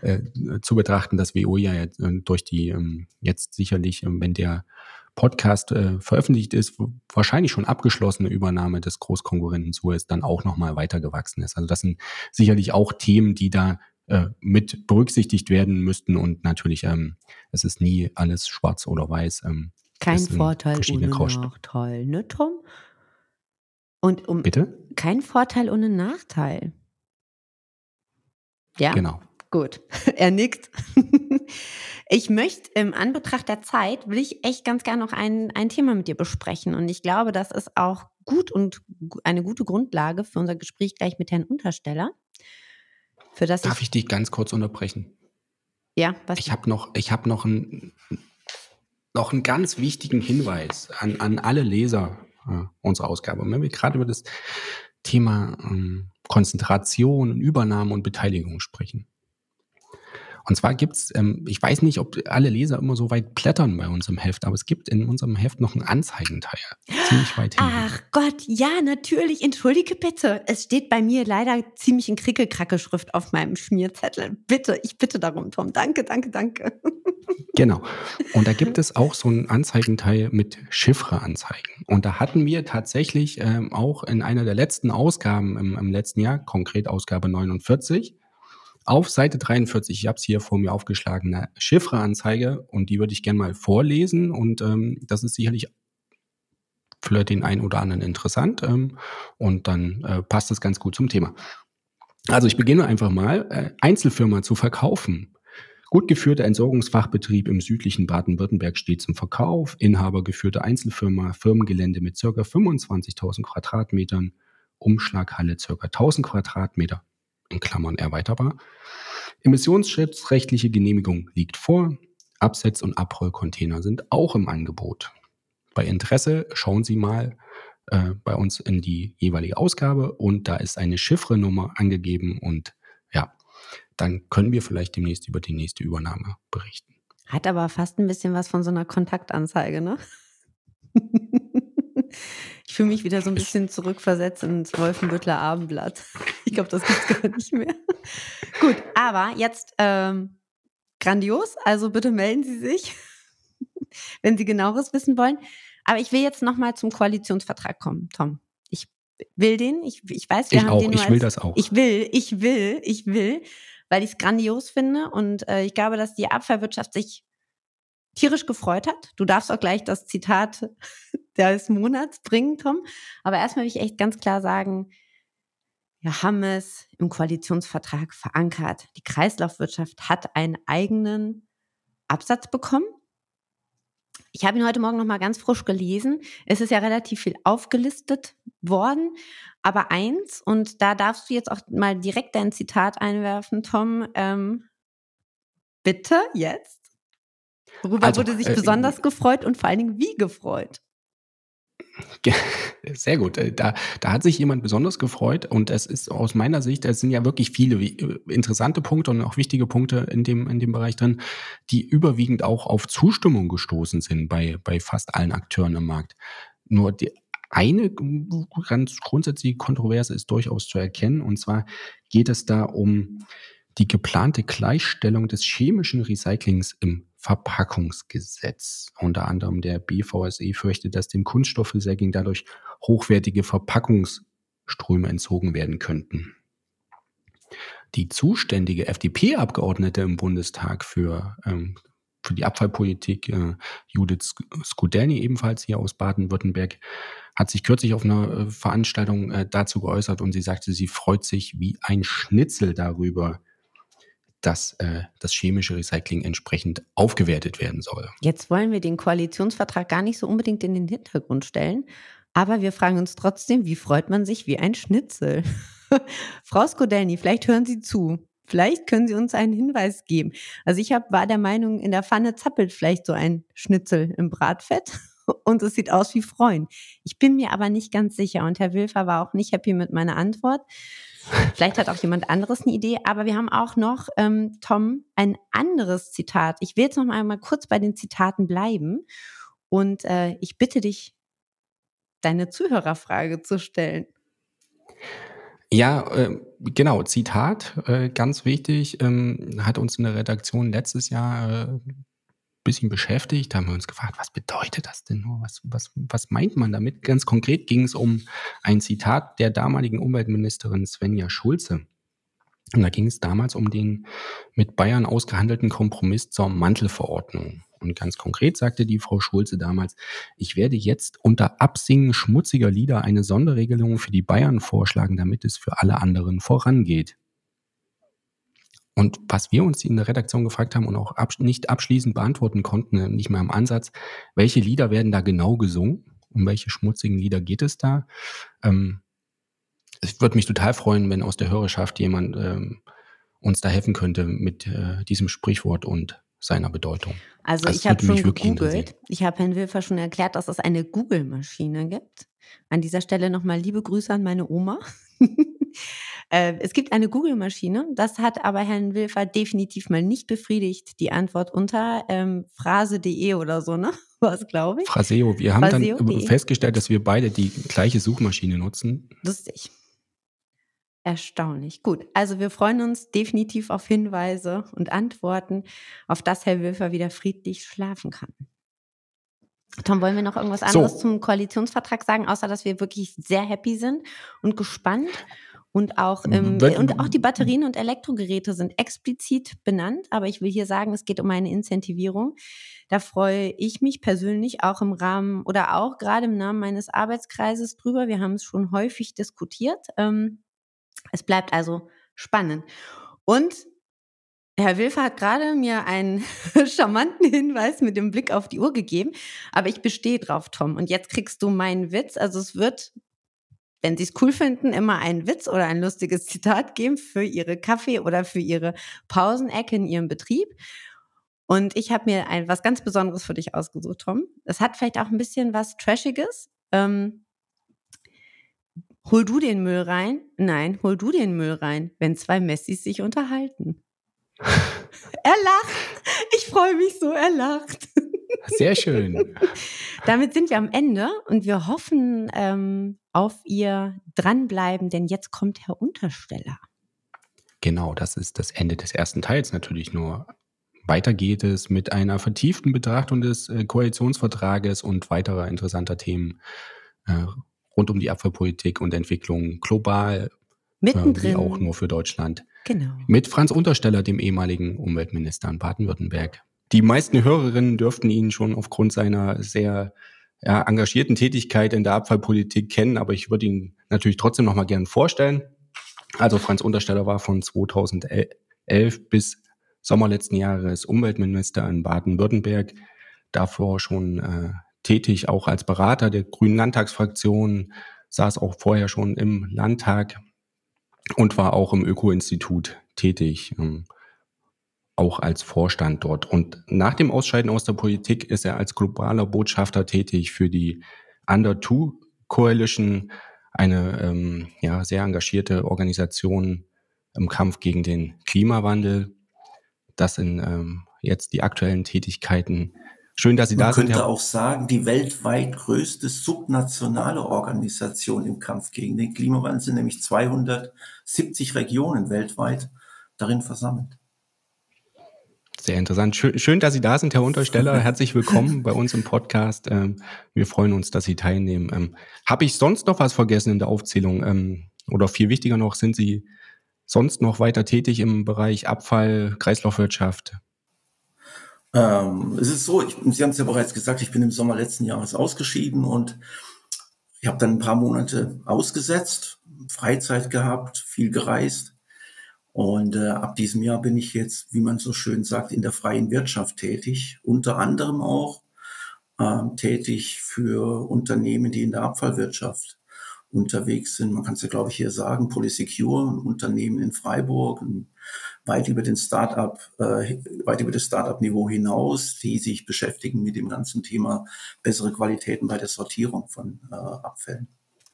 äh, zu betrachten, dass WO ja jetzt, äh, durch die ähm, jetzt sicherlich, ähm, wenn der Podcast äh, veröffentlicht ist, wahrscheinlich schon abgeschlossene Übernahme des Großkonkurrenten Suez dann auch nochmal weitergewachsen ist. Also das sind sicherlich auch Themen, die da äh, mit berücksichtigt werden müssten und natürlich, ähm, es ist nie alles schwarz oder weiß. Ähm, Kein Vorteil ohne Nachteil, ne Tom? Und um Bitte? Kein Vorteil ohne Nachteil. Ja. Genau. Gut, er nickt. ich möchte im Anbetracht der Zeit, will ich echt ganz gerne noch ein, ein Thema mit dir besprechen. Und ich glaube, das ist auch gut und eine gute Grundlage für unser Gespräch gleich mit Herrn Untersteller. Für das Darf ich, ich dich ganz kurz unterbrechen? Ja, was? Ich habe noch, ich hab noch, ein, noch einen ganz wichtigen Hinweis an, an alle Leser äh, unserer Ausgabe. Und wenn wir gerade über das Thema ähm, Konzentration, Übernahme und Beteiligung sprechen. Und zwar gibt's, ähm, ich weiß nicht, ob alle Leser immer so weit blättern bei uns im Heft, aber es gibt in unserem Heft noch einen Anzeigenteil. Ziemlich weit hinten. Ach Gott, ja, natürlich. Entschuldige bitte. Es steht bei mir leider ziemlich in Krickelkracke-Schrift auf meinem Schmierzettel. Bitte, ich bitte darum, Tom. Danke, danke, danke. Genau. Und da gibt es auch so einen Anzeigenteil mit Chiffre-Anzeigen. Und da hatten wir tatsächlich ähm, auch in einer der letzten Ausgaben im, im letzten Jahr, konkret Ausgabe 49, auf Seite 43, ich habe es hier vor mir aufgeschlagen, eine Chiffre-Anzeige und die würde ich gerne mal vorlesen und ähm, das ist sicherlich für den einen oder anderen interessant ähm, und dann äh, passt das ganz gut zum Thema. Also ich beginne einfach mal, äh, Einzelfirma zu verkaufen. Gut geführter Entsorgungsfachbetrieb im südlichen Baden-Württemberg steht zum Verkauf. Inhabergeführte Einzelfirma, Firmengelände mit circa 25.000 Quadratmetern, Umschlaghalle circa 1000 Quadratmeter in Klammern erweiterbar. Emissionsschutzrechtliche Genehmigung liegt vor. Absetz- und Abrollcontainer sind auch im Angebot. Bei Interesse schauen Sie mal äh, bei uns in die jeweilige Ausgabe und da ist eine Chiffrenummer angegeben und ja, dann können wir vielleicht demnächst über die nächste Übernahme berichten. Hat aber fast ein bisschen was von so einer Kontaktanzeige, ne? Ich fühle mich wieder so ein bisschen zurückversetzt ins Wolfenbüttler Abendblatt. Ich glaube, das gibt es gar nicht mehr. Gut, aber jetzt ähm, grandios. Also bitte melden Sie sich, wenn Sie genaueres wissen wollen. Aber ich will jetzt nochmal zum Koalitionsvertrag kommen, Tom. Ich will den. Ich, ich weiß, wir ich haben auch. den. Ich will als, das auch. Ich will, ich will, ich will, weil ich es grandios finde. Und äh, ich glaube, dass die Abfallwirtschaft sich tierisch gefreut hat. Du darfst auch gleich das Zitat des Monats bringen, Tom. Aber erstmal will ich echt ganz klar sagen, wir haben es im Koalitionsvertrag verankert. Die Kreislaufwirtschaft hat einen eigenen Absatz bekommen. Ich habe ihn heute Morgen noch mal ganz frisch gelesen. Es ist ja relativ viel aufgelistet worden, aber eins und da darfst du jetzt auch mal direkt dein Zitat einwerfen, Tom. Ähm, bitte jetzt. Worüber also, wurde sich äh, besonders gefreut und vor allen Dingen wie gefreut? Sehr gut. Äh, da, da hat sich jemand besonders gefreut und es ist aus meiner Sicht, es sind ja wirklich viele äh, interessante Punkte und auch wichtige Punkte in dem, in dem Bereich drin, die überwiegend auch auf Zustimmung gestoßen sind bei, bei fast allen Akteuren im Markt. Nur die eine ganz grundsätzliche Kontroverse ist durchaus zu erkennen und zwar geht es da um die geplante Gleichstellung des chemischen Recyclings im Verpackungsgesetz. Unter anderem der BVSE fürchtet, dass dem Kunststoffrecycling dadurch hochwertige Verpackungsströme entzogen werden könnten. Die zuständige FDP-Abgeordnete im Bundestag für, ähm, für die Abfallpolitik, äh, Judith Skudelny, ebenfalls hier aus Baden-Württemberg, hat sich kürzlich auf einer äh, Veranstaltung äh, dazu geäußert und sie sagte, sie freut sich wie ein Schnitzel darüber, dass äh, das chemische Recycling entsprechend aufgewertet werden soll. Jetzt wollen wir den Koalitionsvertrag gar nicht so unbedingt in den Hintergrund stellen, aber wir fragen uns trotzdem, wie freut man sich wie ein Schnitzel? Frau Skodelny, vielleicht hören Sie zu. Vielleicht können Sie uns einen Hinweis geben. Also ich hab, war der Meinung, in der Pfanne zappelt vielleicht so ein Schnitzel im Bratfett und es sieht aus wie Freuen. Ich bin mir aber nicht ganz sicher und Herr Wilfer war auch nicht happy mit meiner Antwort. Vielleicht hat auch jemand anderes eine Idee, aber wir haben auch noch, ähm, Tom, ein anderes Zitat. Ich will jetzt noch mal kurz bei den Zitaten bleiben und äh, ich bitte dich, deine Zuhörerfrage zu stellen. Ja, äh, genau, Zitat, äh, ganz wichtig, ähm, hat uns in der Redaktion letztes Jahr äh, bisschen beschäftigt, haben wir uns gefragt, was bedeutet das denn nur? Was, was, was meint man damit? Ganz konkret ging es um ein Zitat der damaligen Umweltministerin Svenja Schulze. Und da ging es damals um den mit Bayern ausgehandelten Kompromiss zur Mantelverordnung. Und ganz konkret sagte die Frau Schulze damals, ich werde jetzt unter Absingen schmutziger Lieder eine Sonderregelung für die Bayern vorschlagen, damit es für alle anderen vorangeht. Und was wir uns in der Redaktion gefragt haben und auch abs nicht abschließend beantworten konnten, nicht mehr im Ansatz, welche Lieder werden da genau gesungen? Um welche schmutzigen Lieder geht es da? Ähm, es würde mich total freuen, wenn aus der Hörerschaft jemand ähm, uns da helfen könnte mit äh, diesem Sprichwort und seiner Bedeutung. Also, also ich habe schon gegoogelt. Ich habe Herrn Wilfer schon erklärt, dass es eine Google-Maschine gibt. An dieser Stelle nochmal liebe Grüße an meine Oma. Äh, es gibt eine Google-Maschine, das hat aber Herrn Wilfer definitiv mal nicht befriedigt. Die Antwort unter ähm, phrase.de oder so, ne? Was glaube ich? Phraseo. Wir haben Phraseo. dann festgestellt, dass wir beide die gleiche Suchmaschine nutzen. Lustig. Erstaunlich. Gut, also wir freuen uns definitiv auf Hinweise und Antworten, auf das Herr Wilfer wieder friedlich schlafen kann. Tom, wollen wir noch irgendwas anderes so. zum Koalitionsvertrag sagen, außer dass wir wirklich sehr happy sind und gespannt? Und auch, ähm, Wenn, und auch die Batterien und Elektrogeräte sind explizit benannt, aber ich will hier sagen, es geht um eine Incentivierung. Da freue ich mich persönlich auch im Rahmen oder auch gerade im Namen meines Arbeitskreises drüber. Wir haben es schon häufig diskutiert. Ähm, es bleibt also spannend. Und Herr Wilfer hat gerade mir einen charmanten Hinweis mit dem Blick auf die Uhr gegeben, aber ich bestehe drauf, Tom. Und jetzt kriegst du meinen Witz. Also es wird, wenn Sie es cool finden, immer einen Witz oder ein lustiges Zitat geben für Ihre Kaffee- oder für Ihre Pausenecke in Ihrem Betrieb. Und ich habe mir ein, was ganz Besonderes für dich ausgesucht, Tom. Es hat vielleicht auch ein bisschen was Trashiges. Ähm, hol du den Müll rein? Nein, hol du den Müll rein, wenn zwei Messis sich unterhalten. Er lacht. Ich freue mich so, er lacht. Sehr schön. Damit sind wir am Ende und wir hoffen ähm, auf Ihr Dranbleiben, denn jetzt kommt Herr Untersteller. Genau, das ist das Ende des ersten Teils natürlich nur. Weiter geht es mit einer vertieften Betrachtung des äh, Koalitionsvertrages und weiterer interessanter Themen äh, rund um die Abfallpolitik und Entwicklung global, Mittendrin. Äh, auch nur für Deutschland. Genau. Mit Franz Untersteller, dem ehemaligen Umweltminister in Baden-Württemberg. Die meisten Hörerinnen dürften ihn schon aufgrund seiner sehr ja, engagierten Tätigkeit in der Abfallpolitik kennen, aber ich würde ihn natürlich trotzdem noch mal gerne vorstellen. Also Franz Untersteller war von 2011 bis Sommer letzten Jahres Umweltminister in Baden-Württemberg, davor schon äh, tätig auch als Berater der Grünen Landtagsfraktion, saß auch vorher schon im Landtag und war auch im Öko-Institut tätig, ähm, auch als Vorstand dort. Und nach dem Ausscheiden aus der Politik ist er als globaler Botschafter tätig für die Under Two Coalition, eine ähm, ja, sehr engagierte Organisation im Kampf gegen den Klimawandel. Das sind ähm, jetzt die aktuellen Tätigkeiten Schön, dass Sie Man da sind. Man könnte auch sagen, die weltweit größte subnationale Organisation im Kampf gegen den Klimawandel sind nämlich 270 Regionen weltweit darin versammelt. Sehr interessant. Schön, schön, dass Sie da sind, Herr Untersteller. Herzlich willkommen bei uns im Podcast. Ähm, wir freuen uns, dass Sie teilnehmen. Ähm, Habe ich sonst noch was vergessen in der Aufzählung? Ähm, oder viel wichtiger noch, sind Sie sonst noch weiter tätig im Bereich Abfall, Kreislaufwirtschaft? Ähm, es ist so, ich, Sie haben es ja bereits gesagt, ich bin im Sommer letzten Jahres ausgeschieden und ich habe dann ein paar Monate ausgesetzt, Freizeit gehabt, viel gereist. Und äh, ab diesem Jahr bin ich jetzt, wie man so schön sagt, in der freien Wirtschaft tätig. Unter anderem auch äh, tätig für Unternehmen, die in der Abfallwirtschaft unterwegs sind. Man kann es ja, glaube ich, hier sagen, Polysecure, ein Unternehmen in Freiburg, weit über den Startup, äh, weit über das Startup-Niveau hinaus, die sich beschäftigen mit dem ganzen Thema bessere Qualitäten bei der Sortierung von äh, Abfällen.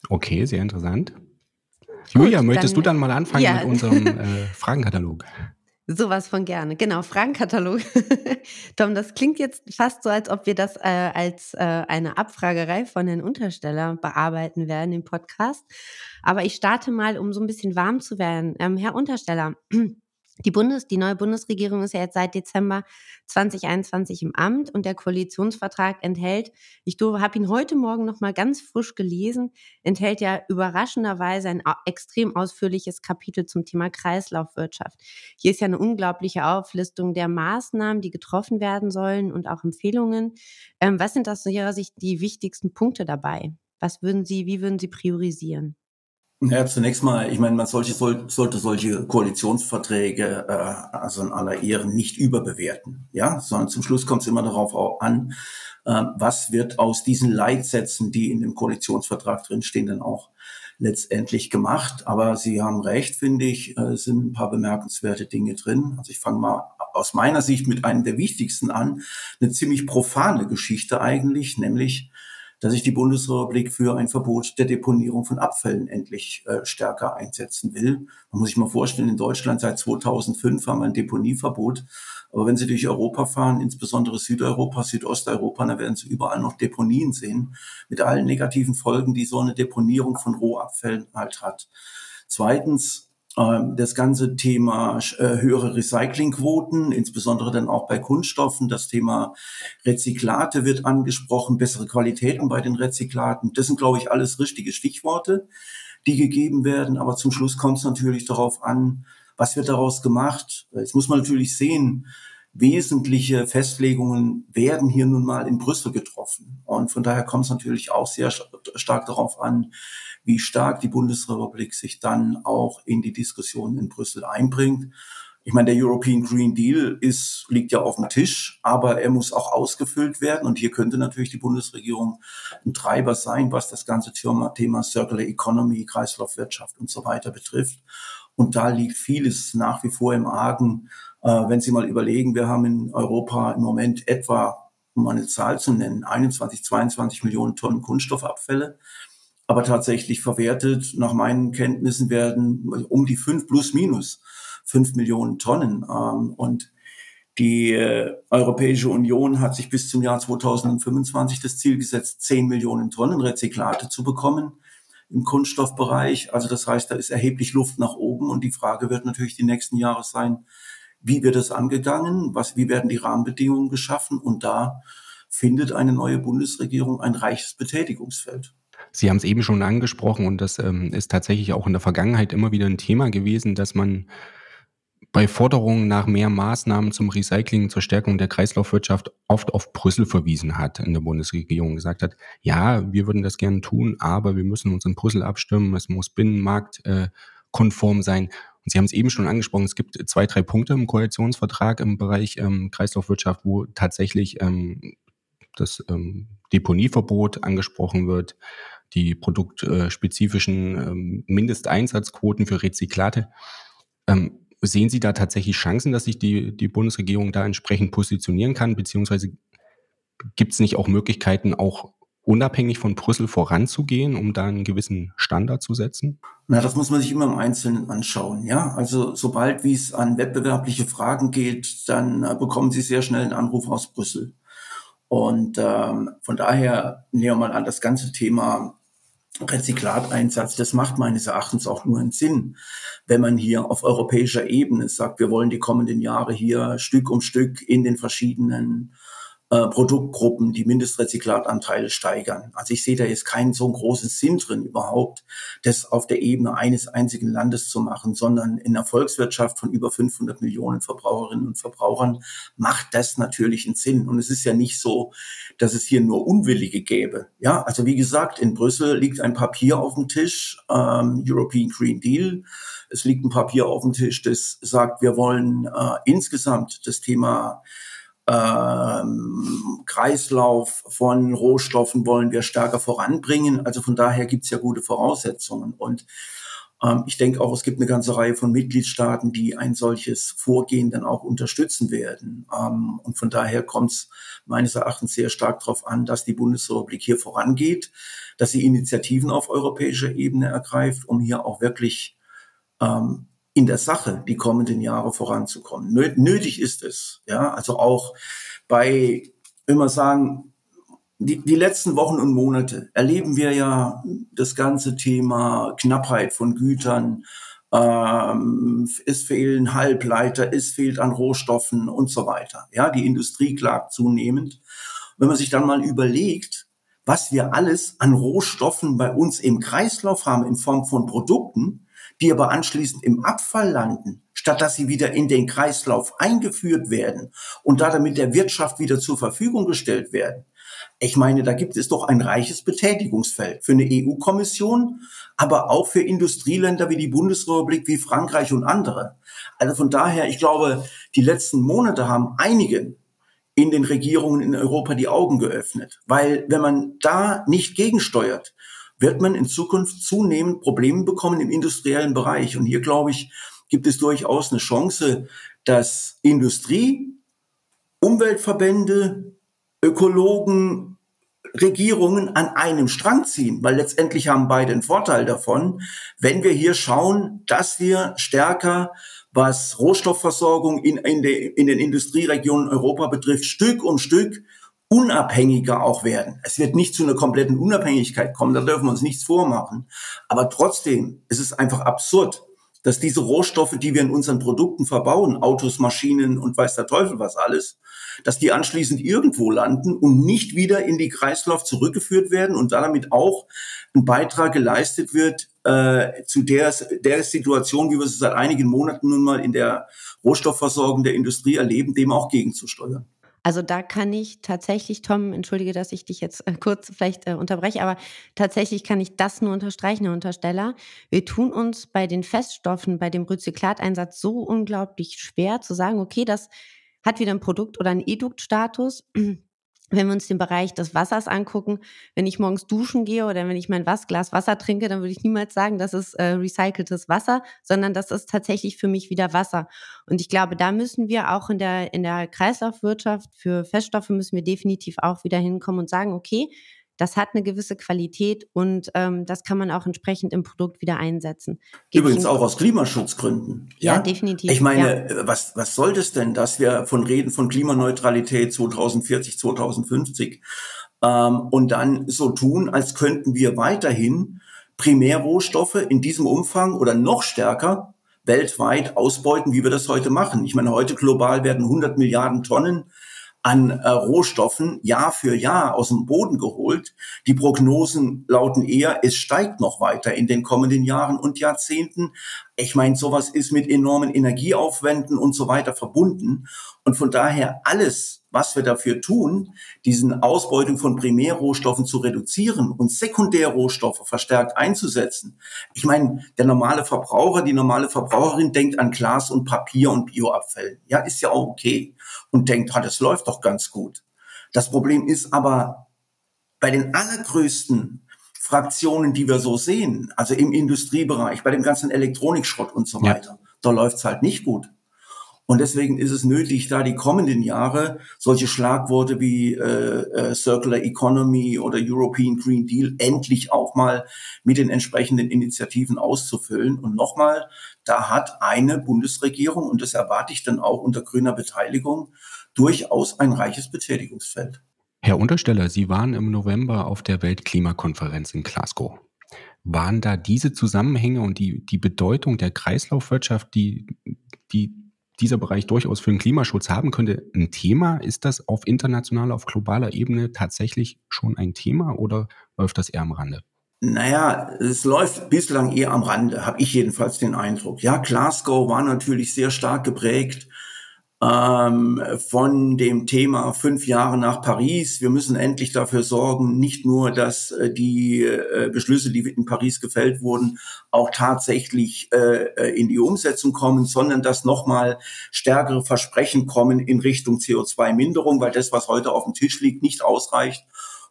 Okay, sehr interessant. Julia, Gut, möchtest dann, du dann mal anfangen ja. mit unserem äh, Fragenkatalog? Sowas von gerne. Genau, Fragenkatalog. Tom, das klingt jetzt fast so, als ob wir das äh, als äh, eine Abfragerei von den Untersteller bearbeiten werden im Podcast. Aber ich starte mal, um so ein bisschen warm zu werden. Ähm, Herr Untersteller, die, Bundes-, die neue Bundesregierung ist ja jetzt seit Dezember 2021 im Amt und der Koalitionsvertrag enthält, ich habe ihn heute Morgen noch mal ganz frisch gelesen, enthält ja überraschenderweise ein extrem ausführliches Kapitel zum Thema Kreislaufwirtschaft. Hier ist ja eine unglaubliche Auflistung der Maßnahmen, die getroffen werden sollen und auch Empfehlungen. Ähm, was sind aus Ihrer Sicht die wichtigsten Punkte dabei? Was würden Sie, wie würden Sie priorisieren? Ja, zunächst mal, ich meine, man solche, soll, sollte solche Koalitionsverträge äh, also in aller Ehren nicht überbewerten, ja, sondern zum Schluss kommt es immer darauf an, äh, was wird aus diesen Leitsätzen, die in dem Koalitionsvertrag drinstehen, dann auch letztendlich gemacht. Aber Sie haben recht, finde ich, äh, sind ein paar bemerkenswerte Dinge drin. Also ich fange mal aus meiner Sicht mit einem der wichtigsten an, eine ziemlich profane Geschichte eigentlich, nämlich dass sich die Bundesrepublik für ein Verbot der Deponierung von Abfällen endlich äh, stärker einsetzen will. Man muss sich mal vorstellen, in Deutschland seit 2005 haben wir ein Deponieverbot. Aber wenn Sie durch Europa fahren, insbesondere Südeuropa, Südosteuropa, dann werden Sie überall noch Deponien sehen, mit allen negativen Folgen, die so eine Deponierung von Rohabfällen halt hat. Zweitens, das ganze Thema äh, höhere Recyclingquoten, insbesondere dann auch bei Kunststoffen. Das Thema Rezyklate wird angesprochen, bessere Qualitäten bei den Rezyklaten. Das sind, glaube ich, alles richtige Stichworte, die gegeben werden. Aber zum Schluss kommt es natürlich darauf an, was wird daraus gemacht. Jetzt muss man natürlich sehen, wesentliche Festlegungen werden hier nun mal in Brüssel getroffen. Und von daher kommt es natürlich auch sehr stark darauf an, wie stark die Bundesrepublik sich dann auch in die Diskussion in Brüssel einbringt. Ich meine, der European Green Deal ist, liegt ja auf dem Tisch, aber er muss auch ausgefüllt werden. Und hier könnte natürlich die Bundesregierung ein Treiber sein, was das ganze Thema, Thema Circular Economy, Kreislaufwirtschaft und so weiter betrifft. Und da liegt vieles nach wie vor im Argen. Äh, wenn Sie mal überlegen, wir haben in Europa im Moment etwa, um eine Zahl zu nennen, 21, 22 Millionen Tonnen Kunststoffabfälle aber tatsächlich verwertet. Nach meinen Kenntnissen werden um die fünf plus minus fünf Millionen Tonnen. Ähm, und die äh, Europäische Union hat sich bis zum Jahr 2025 das Ziel gesetzt, zehn Millionen Tonnen Rezyklate zu bekommen im Kunststoffbereich. Also das heißt, da ist erheblich Luft nach oben. Und die Frage wird natürlich die nächsten Jahre sein, wie wird es angegangen? Was, wie werden die Rahmenbedingungen geschaffen? Und da findet eine neue Bundesregierung ein reiches Betätigungsfeld. Sie haben es eben schon angesprochen und das ähm, ist tatsächlich auch in der Vergangenheit immer wieder ein Thema gewesen, dass man bei Forderungen nach mehr Maßnahmen zum Recycling, zur Stärkung der Kreislaufwirtschaft oft auf Brüssel verwiesen hat in der Bundesregierung, gesagt hat, ja, wir würden das gerne tun, aber wir müssen uns in Brüssel abstimmen, es muss binnenmarktkonform äh, sein. Und Sie haben es eben schon angesprochen, es gibt zwei, drei Punkte im Koalitionsvertrag im Bereich ähm, Kreislaufwirtschaft, wo tatsächlich ähm, das ähm, Deponieverbot angesprochen wird, die produktspezifischen ähm, Mindesteinsatzquoten für Rezyklate. Ähm, sehen Sie da tatsächlich Chancen, dass sich die, die Bundesregierung da entsprechend positionieren kann, beziehungsweise gibt es nicht auch Möglichkeiten, auch unabhängig von Brüssel voranzugehen, um da einen gewissen Standard zu setzen? Na, das muss man sich immer im Einzelnen anschauen. Ja, also sobald wie es an wettbewerbliche Fragen geht, dann äh, bekommen Sie sehr schnell einen Anruf aus Brüssel. Und ähm, von daher nehmen wir mal an, das ganze Thema Rezyklateinsatz, das macht meines Erachtens auch nur einen Sinn, wenn man hier auf europäischer Ebene sagt, wir wollen die kommenden Jahre hier Stück um Stück in den verschiedenen äh, Produktgruppen die Mindestrezyklatanteile steigern. Also ich sehe da jetzt keinen so großen Sinn drin überhaupt, das auf der Ebene eines einzigen Landes zu machen, sondern in der Volkswirtschaft von über 500 Millionen Verbraucherinnen und Verbrauchern macht das natürlich einen Sinn. Und es ist ja nicht so, dass es hier nur Unwillige gäbe. Ja, also wie gesagt, in Brüssel liegt ein Papier auf dem Tisch, ähm, European Green Deal. Es liegt ein Papier auf dem Tisch, das sagt, wir wollen äh, insgesamt das Thema ähm, Kreislauf von Rohstoffen wollen wir stärker voranbringen. Also von daher gibt's ja gute Voraussetzungen. Und Ähm, ich denke auch, es gibt eine ganze Reihe von Mitgliedstaaten, die ein solches Vorgehen dann auch unterstützen werden. Ähm, und von daher kommt es meines Erachtens sehr stark darauf an, dass die Bundesrepublik hier vorangeht, dass sie Initiativen auf europäischer Ebene ergreift, um hier auch wirklich ähm, in der Sache die kommenden Jahre voranzukommen. Nötig ist es, ja, also auch bei, wenn wir sagen, die, die letzten Wochen und Monate erleben wir ja das ganze Thema Knappheit von Gütern. Ähm, es fehlen Halbleiter, es fehlt an Rohstoffen und so weiter. Ja, die Industrie klagt zunehmend. Wenn man sich dann mal überlegt, was wir alles an Rohstoffen bei uns im Kreislauf haben in Form von Produkten, die aber anschließend im Abfall landen, statt dass sie wieder in den Kreislauf eingeführt werden und da damit der Wirtschaft wieder zur Verfügung gestellt werden, ich meine, da gibt es doch ein reiches Betätigungsfeld für eine EU-Kommission, aber auch für Industrieländer wie die Bundesrepublik, wie Frankreich und andere. Also von daher, ich glaube, die letzten Monate haben einigen in den Regierungen in Europa die Augen geöffnet. Weil wenn man da nicht gegensteuert, wird man in Zukunft zunehmend Probleme bekommen im industriellen Bereich. Und hier, glaube ich, gibt es durchaus eine Chance, dass Industrie, Umweltverbände, Ökologen, Regierungen an einem Strang ziehen, weil letztendlich haben beide einen Vorteil davon, wenn wir hier schauen, dass wir stärker, was Rohstoffversorgung in, in, de, in den Industrieregionen Europa betrifft, Stück um Stück unabhängiger auch werden. Es wird nicht zu einer kompletten Unabhängigkeit kommen, da dürfen wir uns nichts vormachen. Aber trotzdem ist es einfach absurd, dass diese Rohstoffe, die wir in unseren Produkten verbauen, Autos, Maschinen und weiß der Teufel was alles, dass die anschließend irgendwo landen und nicht wieder in die Kreislauf zurückgeführt werden und damit auch ein Beitrag geleistet wird äh, zu der, der Situation, wie wir es seit einigen Monaten nun mal in der Rohstoffversorgung der Industrie erleben, dem auch gegenzusteuern. Also da kann ich tatsächlich, Tom, entschuldige, dass ich dich jetzt äh, kurz vielleicht äh, unterbreche, aber tatsächlich kann ich das nur unterstreichen, Herr Untersteller. Wir tun uns bei den Feststoffen, bei dem Rezyklateinsatz so unglaublich schwer zu sagen, okay, das hat wieder ein Produkt oder einen Eduktstatus wenn wir uns den Bereich des Wassers angucken, wenn ich morgens duschen gehe oder wenn ich mein Glas Wasser trinke, dann würde ich niemals sagen, das ist äh, recyceltes Wasser, sondern das ist tatsächlich für mich wieder Wasser. Und ich glaube, da müssen wir auch in der, in der Kreislaufwirtschaft für Feststoffe müssen wir definitiv auch wieder hinkommen und sagen, okay, das hat eine gewisse Qualität und ähm, das kann man auch entsprechend im Produkt wieder einsetzen. Geht Übrigens auch aus Klimaschutzgründen. Ja, ja definitiv. Ich meine, ja. was, was soll das denn, dass wir von reden von Klimaneutralität 2040, 2050 ähm, und dann so tun, als könnten wir weiterhin Primärrohstoffe in diesem Umfang oder noch stärker weltweit ausbeuten, wie wir das heute machen. Ich meine, heute global werden 100 Milliarden Tonnen an äh, Rohstoffen Jahr für Jahr aus dem Boden geholt. Die Prognosen lauten eher, es steigt noch weiter in den kommenden Jahren und Jahrzehnten. Ich meine, sowas ist mit enormen Energieaufwänden und so weiter verbunden. Und von daher alles, was wir dafür tun, diesen Ausbeutung von Primärrohstoffen zu reduzieren und Sekundärrohstoffe verstärkt einzusetzen. Ich meine, der normale Verbraucher, die normale Verbraucherin denkt an Glas und Papier und Bioabfällen. Ja, ist ja auch okay. Und denkt, ah, das läuft doch ganz gut. Das Problem ist aber bei den allergrößten Fraktionen, die wir so sehen, also im Industriebereich, bei dem ganzen Elektronikschrott und so weiter, ja. da läuft's halt nicht gut. Und deswegen ist es nötig, da die kommenden Jahre solche Schlagworte wie äh, äh, Circular Economy oder European Green Deal endlich auch mal mit den entsprechenden Initiativen auszufüllen. Und nochmal, da hat eine Bundesregierung, und das erwarte ich dann auch unter grüner Beteiligung, durchaus ein reiches Betätigungsfeld. Herr Untersteller, Sie waren im November auf der Weltklimakonferenz in Glasgow. Waren da diese Zusammenhänge und die, die Bedeutung der Kreislaufwirtschaft, die, die dieser Bereich durchaus für den Klimaschutz haben könnte, ein Thema? Ist das auf internationaler, auf globaler Ebene tatsächlich schon ein Thema oder läuft das eher am Rande? Naja, es läuft bislang eher am Rande, habe ich jedenfalls den Eindruck. Ja, Glasgow war natürlich sehr stark geprägt ähm, von dem Thema fünf Jahre nach Paris. Wir müssen endlich dafür sorgen, nicht nur, dass äh, die äh, Beschlüsse, die in Paris gefällt wurden, auch tatsächlich äh, äh in die Umsetzung kommen, sondern dass nochmal stärkere Versprechen kommen in Richtung CO2-Minderung, weil das, was heute auf dem Tisch liegt, nicht ausreicht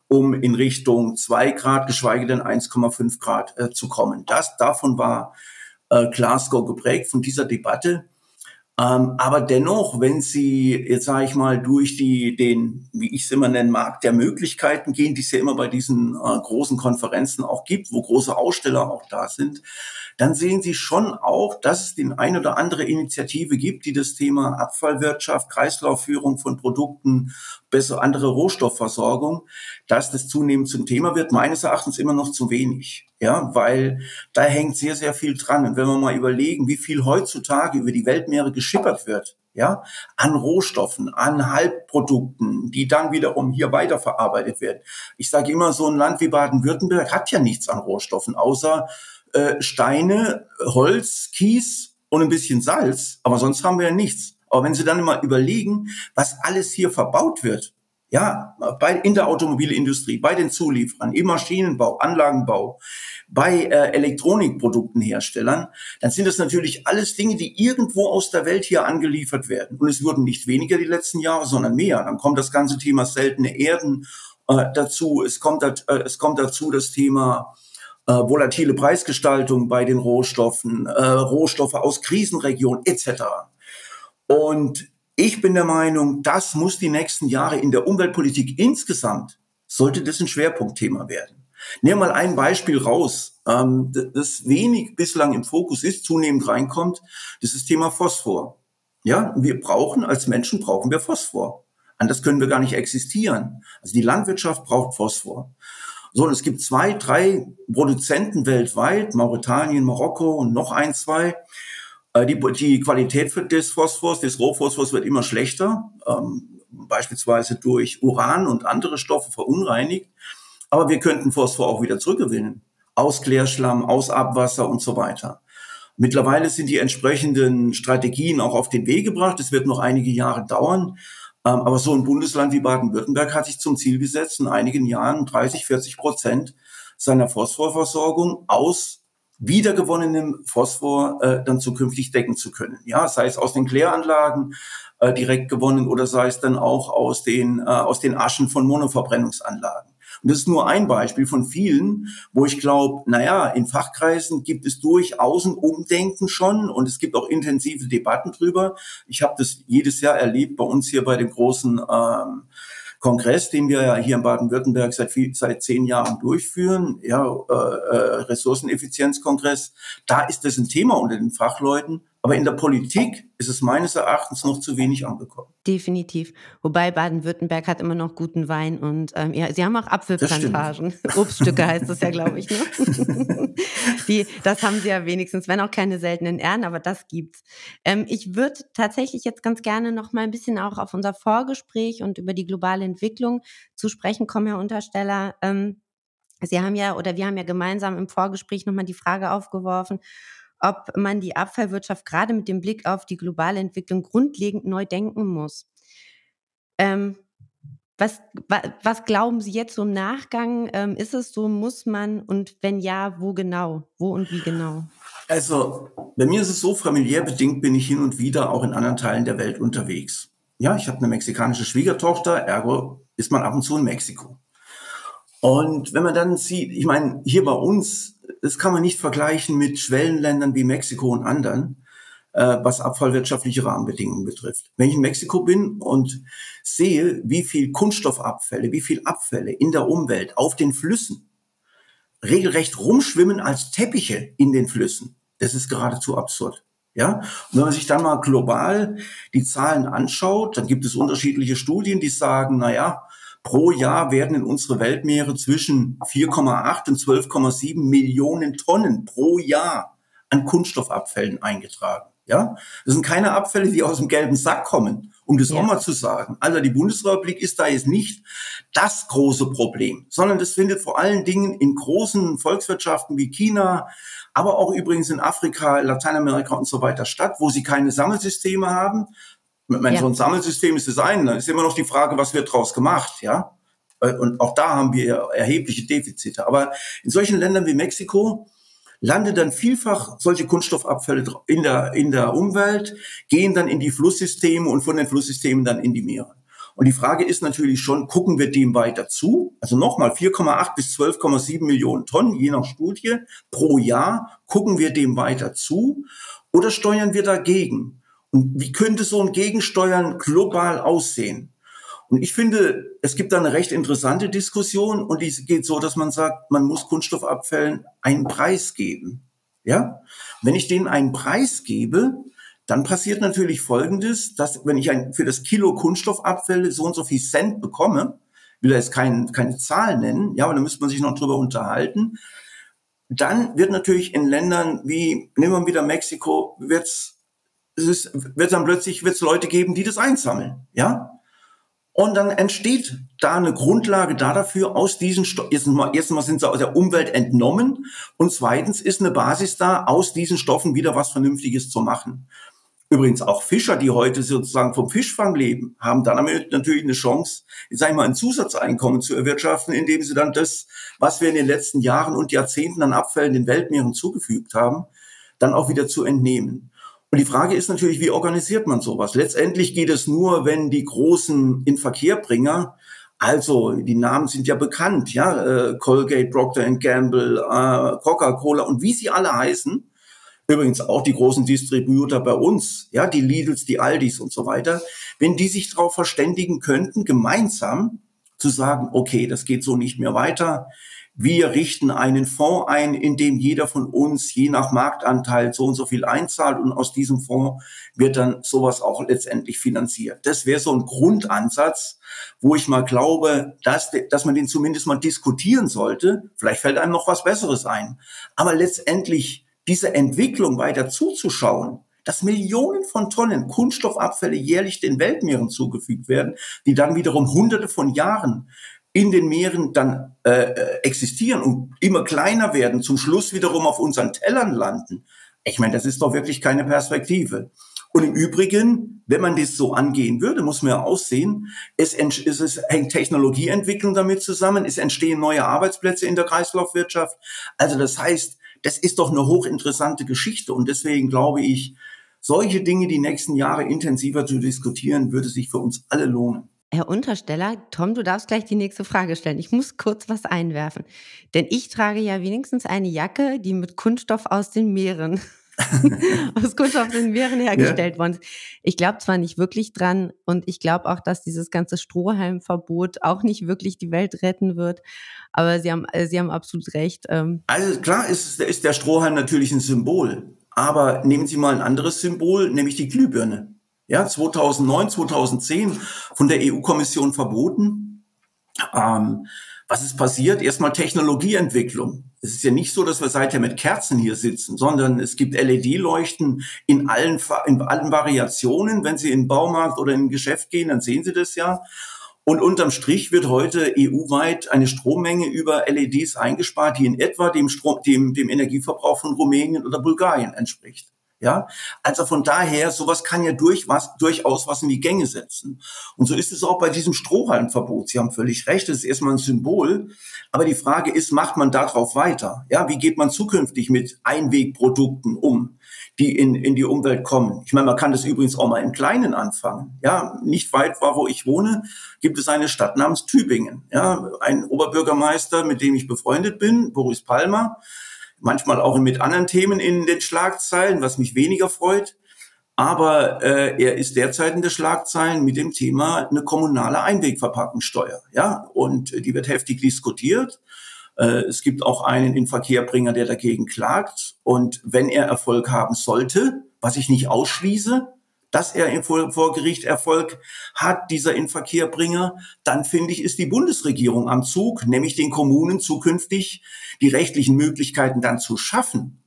um in Richtung zwei Grad, geschweige denn 1,5 Grad äh, zu kommen. Das davon war äh, Glasgow geprägt von dieser Debatte. Ähm, aber dennoch, wenn Sie jetzt sage ich mal durch die den, wie ich es immer nennen mag, der Möglichkeiten gehen, die es ja immer bei diesen äh, großen Konferenzen auch gibt, wo große Aussteller auch da sind, dann sehen Sie schon auch, dass es den ein oder andere Initiative gibt, die das Thema Abfallwirtschaft, Kreislaufführung von Produkten, bessere andere Rohstoffversorgung, dass das zunehmend zum Thema wird. Meines Erachtens immer noch zu wenig. Ja, weil da hängt sehr, sehr viel dran. Und wenn wir mal überlegen, wie viel heutzutage über die Weltmeere geschippert wird, ja, an Rohstoffen, an Halbprodukten, die dann wiederum hier weiterverarbeitet werden. Ich sage immer, so ein Land wie Baden-Württemberg hat ja nichts an Rohstoffen, außer äh, Steine, Holz, Kies und ein bisschen Salz, aber sonst haben wir ja nichts. Aber wenn Sie dann mal überlegen, was alles hier verbaut wird, ja, bei, in der Automobilindustrie, bei den Zulieferern, im Maschinenbau, Anlagenbau, bei äh, Elektronikproduktenherstellern, dann sind das natürlich alles Dinge, die irgendwo aus der Welt hier angeliefert werden. Und es wurden nicht weniger die letzten Jahre, sondern mehr. Dann kommt das ganze Thema seltene Erden äh, dazu. Es kommt, äh, es kommt dazu das Thema äh, volatile Preisgestaltung bei den Rohstoffen, äh, Rohstoffe aus Krisenregionen etc. Und ich bin der Meinung, das muss die nächsten Jahre in der Umweltpolitik insgesamt, sollte das ein Schwerpunktthema werden. Nehmen mal ein Beispiel raus, ähm, das wenig bislang im Fokus ist, zunehmend reinkommt, das ist das Thema Phosphor. Ja, wir brauchen, als Menschen brauchen wir Phosphor. Anders können wir gar nicht existieren. Also die Landwirtschaft braucht Phosphor. So, es gibt zwei, drei Produzenten weltweit, Mauretanien, Marokko und noch ein, zwei. Äh, die, die Qualität des Phosphors, des Rohphosphors wird immer schlechter, ähm, beispielsweise durch Uran und andere Stoffe verunreinigt. Aber wir könnten Phosphor auch wieder zurückgewinnen. Aus Klärschlamm, aus Abwasser und so weiter. Mittlerweile sind die entsprechenden Strategien auch auf den Weg gebracht. Es wird noch einige Jahre dauern. Ähm, aber so ein Bundesland wie Baden-Württemberg hat sich zum Ziel gesetzt, in einigen Jahren 30, 40 Prozent seiner Phosphorversorgung aus wiedergewonnenem Phosphor äh, dann zukünftig decken zu können. Ja, sei es aus den Kläranlagen äh, direkt gewonnen oder sei es dann auch aus den, äh, aus den Aschen von Monoverbrennungsanlagen. Und das ist nur ein Beispiel von vielen, wo ich glaube, naja, in Fachkreisen gibt es durchaus ein Umdenken schon und es gibt auch intensive Debatten drüber. Ich habe das jedes Jahr erlebt bei uns hier bei dem großen ähm, Kongress, den wir ja hier in Baden-Württemberg seit, viel, seit zehn Jahren durchführen, ja, äh, äh, Ressourceneffizienzkongress, da ist das ein Thema unter den Fachleuten. Aber in der Politik ist es meines Erachtens noch zu wenig angekommen. Definitiv. Wobei Baden-Württemberg hat immer noch guten Wein und ähm, ja, sie haben auch Apfelplantagen. Obststücke heißt das ja, glaube ich. Ne? Die, das haben sie ja wenigstens, wenn auch keine seltenen Ehren, aber das gibt's. Ähm, ich würde tatsächlich jetzt ganz gerne noch mal ein bisschen auch auf unser Vorgespräch und über die globale Entwicklung zu sprechen kommen, Herr Untersteller. Ähm, Sie haben ja oder wir haben ja gemeinsam im Vorgespräch nochmal die Frage aufgeworfen, ob man die Abfallwirtschaft gerade mit dem Blick auf die globale Entwicklung grundlegend neu denken muss. Ähm, was, was, glauben Sie jetzt so im Nachgang? Ähm, ist es so, muss man und wenn ja, wo genau? Wo und wie genau? Also, bei mir ist es so, familiär bedingt bin ich hin und wieder auch in anderen Teilen der Welt unterwegs. Ja, ich habe eine mexikanische Schwiegertochter, ergo ist man ab und zu in Mexiko. Und wenn man dann sieht, ich meine, hier bei uns das kann man nicht vergleichen mit Schwellenländern wie Mexiko und anderen, äh, was abfallwirtschaftliche Rahmenbedingungen betrifft. Wenn ich in Mexiko bin und sehe, wie viel Kunststoffabfälle, wie viel Abfälle in der Umwelt auf den Flüssen regelrecht rumschwimmen als Teppiche in den Flüssen, das ist geradezu absurd. Ja, und wenn man sich dann mal global die Zahlen anschaut, dann gibt es unterschiedliche Studien, die sagen, na ja, Pro Jahr werden in unsere Weltmeere zwischen 4,8 und 12,7 Millionen Tonnen pro Jahr an Kunststoffabfällen eingetragen. Ja, das sind keine Abfälle, die aus dem gelben Sack kommen, um das ja. auch mal zu sagen. Also die Bundesrepublik ist da jetzt nicht das große Problem, sondern das findet vor allen Dingen in großen Volkswirtschaften wie China, aber auch übrigens in Afrika, Lateinamerika und so weiter statt, wo sie keine Sammelsysteme haben, mein, ja. so ein Sammelsystem ist das eine. Dann ist immer noch die Frage, was wird draus gemacht, ja? Und auch da haben wir erhebliche Defizite. Aber in solchen Ländern wie Mexiko landet dann vielfach solche Kunststoffabfälle in der, in der Umwelt, gehen dann in die Flusssysteme und von den Flusssystemen dann in die Meere. Und die Frage ist natürlich schon, gucken wir dem weiter zu? Also nochmal 4,8 bis 12,7 Millionen Tonnen, je nach Studie, pro Jahr. Gucken wir dem weiter zu oder steuern wir dagegen? Und wie könnte so ein Gegensteuern global aussehen? Und ich finde, es gibt da eine recht interessante Diskussion und die geht so, dass man sagt, man muss Kunststoffabfällen einen Preis geben. Ja? Wenn ich denen einen Preis gebe, dann passiert natürlich Folgendes, dass wenn ich ein, für das Kilo Kunststoffabfälle so und so viel Cent bekomme, will er jetzt kein, keine Zahl nennen, ja, aber da müsste man sich noch drüber unterhalten, dann wird natürlich in Ländern wie, nehmen wir wieder Mexiko, wird's, es ist, wird dann plötzlich wird's Leute geben, die das einsammeln, ja. Und dann entsteht da eine Grundlage da dafür, aus diesen Stoffen, erstens mal, erstens mal sind sie aus der Umwelt entnommen und zweitens ist eine Basis da, aus diesen Stoffen wieder was Vernünftiges zu machen. Übrigens auch Fischer, die heute sozusagen vom Fischfang leben, haben dann natürlich eine Chance, ich sage mal, ein Zusatzeinkommen zu erwirtschaften, indem sie dann das, was wir in den letzten Jahren und Jahrzehnten an Abfällen den Weltmeeren zugefügt haben, dann auch wieder zu entnehmen. Und die Frage ist natürlich, wie organisiert man sowas? Letztendlich geht es nur, wenn die großen Inverkehrbringer also, die Namen sind ja bekannt, ja, äh, Colgate, Procter Gamble, äh, Coca-Cola und wie sie alle heißen, Übrigens auch die großen Distributor bei uns, ja, die Lidls, die Aldis und so weiter, wenn die sich darauf verständigen könnten, gemeinsam zu sagen, okay, das geht so nicht mehr weiter. Wir richten einen Fonds ein, in dem jeder von uns je nach Marktanteil so und so viel einzahlt und aus diesem Fonds wird dann sowas auch letztendlich finanziert. Das wäre so ein Grundansatz, wo ich mal glaube, dass, dass man den zumindest mal diskutieren sollte. Vielleicht fällt einem noch was Besseres ein. Aber letztendlich diese Entwicklung weiter zuzuschauen, dass Millionen von Tonnen Kunststoffabfälle jährlich den Weltmeeren zugefügt werden, die dann wiederum hunderte von Jahren in den Meeren dann äh, äh, existieren und immer kleiner werden, zum Schluss wiederum auf unseren Tellern landen. Ich meine, das ist doch wirklich keine Perspektive. Und im Übrigen, wenn man das so angehen würde, muss man ja aussehen, es, es, es hängt Technologieentwicklung damit zusammen, es entstehen neue Arbeitsplätze in der Kreislaufwirtschaft. Also das heißt, das ist doch eine hochinteressante Geschichte. Und deswegen glaube ich, solche Dinge die nächsten Jahre intensiver zu diskutieren, würde sich für uns alle lohnen. Herr Untersteller, Tom, du darfst gleich die nächste Frage stellen. Ich muss kurz was einwerfen. Denn ich trage ja wenigstens eine Jacke, die mit Kunststoff aus den Meeren aus Kunststoff aus den Meeren hergestellt ja. worden ist. Ich glaube zwar nicht wirklich dran und ich glaube auch, dass dieses ganze Strohhalmverbot auch nicht wirklich die Welt retten wird. Aber Sie haben, Sie haben absolut recht. Ähm. Also klar ist, ist der Strohhalm natürlich ein Symbol. Aber nehmen Sie mal ein anderes Symbol, nämlich die Glühbirne. Ja, 2009, 2010 von der EU-Kommission verboten. Ähm, was ist passiert? Erstmal Technologieentwicklung. Es ist ja nicht so, dass wir seither mit Kerzen hier sitzen, sondern es gibt LED-Leuchten in allen, in allen Variationen. Wenn Sie in den Baumarkt oder in ein Geschäft gehen, dann sehen Sie das ja. Und unterm Strich wird heute EU-weit eine Strommenge über LEDs eingespart, die in etwa dem, Strom, dem, dem Energieverbrauch von Rumänien oder Bulgarien entspricht. Ja, also von daher, sowas kann ja durch was, durchaus was in die Gänge setzen. Und so ist es auch bei diesem Strohhalmverbot. Sie haben völlig recht, es ist erstmal ein Symbol. Aber die Frage ist, macht man darauf weiter? Ja, wie geht man zukünftig mit Einwegprodukten um, die in, in die Umwelt kommen? Ich meine, man kann das übrigens auch mal im Kleinen anfangen. Ja, nicht weit war, wo ich wohne, gibt es eine Stadt namens Tübingen. Ja, ein Oberbürgermeister, mit dem ich befreundet bin, Boris Palmer, manchmal auch mit anderen Themen in den Schlagzeilen, was mich weniger freut. Aber äh, er ist derzeit in der Schlagzeilen mit dem Thema eine kommunale Einwegverpackungssteuer. Ja, und die wird heftig diskutiert. Äh, es gibt auch einen Inverkehrbringer, der dagegen klagt. Und wenn er Erfolg haben sollte, was ich nicht ausschließe, dass er vor Gericht Erfolg hat, dieser Inverkehrbringer, dann finde ich, ist die Bundesregierung am Zug, nämlich den Kommunen zukünftig die rechtlichen Möglichkeiten dann zu schaffen,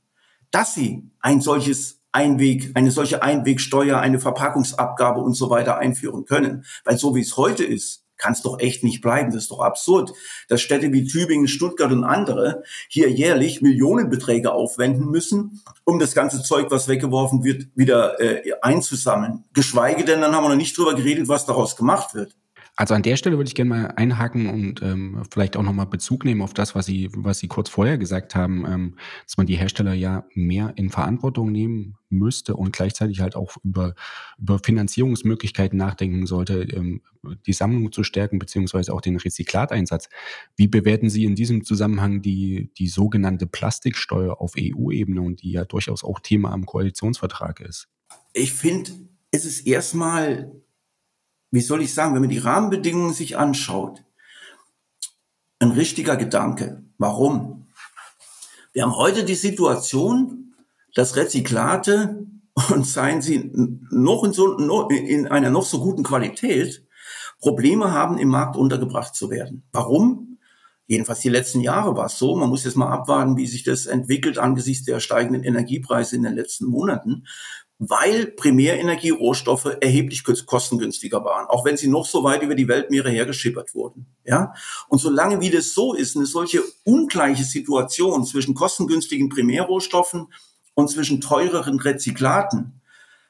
dass sie ein solches Einweg, eine solche Einwegsteuer, eine Verpackungsabgabe und so weiter einführen können. Weil so wie es heute ist, kann es doch echt nicht bleiben. Das ist doch absurd, dass Städte wie Tübingen, Stuttgart und andere hier jährlich Millionenbeträge aufwenden müssen, um das ganze Zeug, was weggeworfen wird, wieder äh, einzusammeln. Geschweige denn, dann haben wir noch nicht drüber geredet, was daraus gemacht wird. Also an der Stelle würde ich gerne mal einhaken und ähm, vielleicht auch nochmal Bezug nehmen auf das, was Sie, was Sie kurz vorher gesagt haben, ähm, dass man die Hersteller ja mehr in Verantwortung nehmen müsste und gleichzeitig halt auch über, über Finanzierungsmöglichkeiten nachdenken sollte, ähm, die Sammlung zu stärken, beziehungsweise auch den Rezyklateinsatz. Wie bewerten Sie in diesem Zusammenhang die, die sogenannte Plastiksteuer auf EU-Ebene und die ja durchaus auch Thema am Koalitionsvertrag ist? Ich finde, es ist erstmal wie soll ich sagen, wenn man die Rahmenbedingungen sich anschaut, ein richtiger Gedanke. Warum? Wir haben heute die Situation, dass Rezyklate und seien sie noch in, so, in einer noch so guten Qualität Probleme haben, im Markt untergebracht zu werden. Warum? Jedenfalls die letzten Jahre war es so. Man muss jetzt mal abwarten, wie sich das entwickelt angesichts der steigenden Energiepreise in den letzten Monaten weil Primärenergierohstoffe erheblich kostengünstiger waren, auch wenn sie noch so weit über die Weltmeere hergeschippert wurden. Ja? Und solange wie das so ist, eine solche ungleiche Situation zwischen kostengünstigen Primärrohstoffen und zwischen teureren Rezyklaten,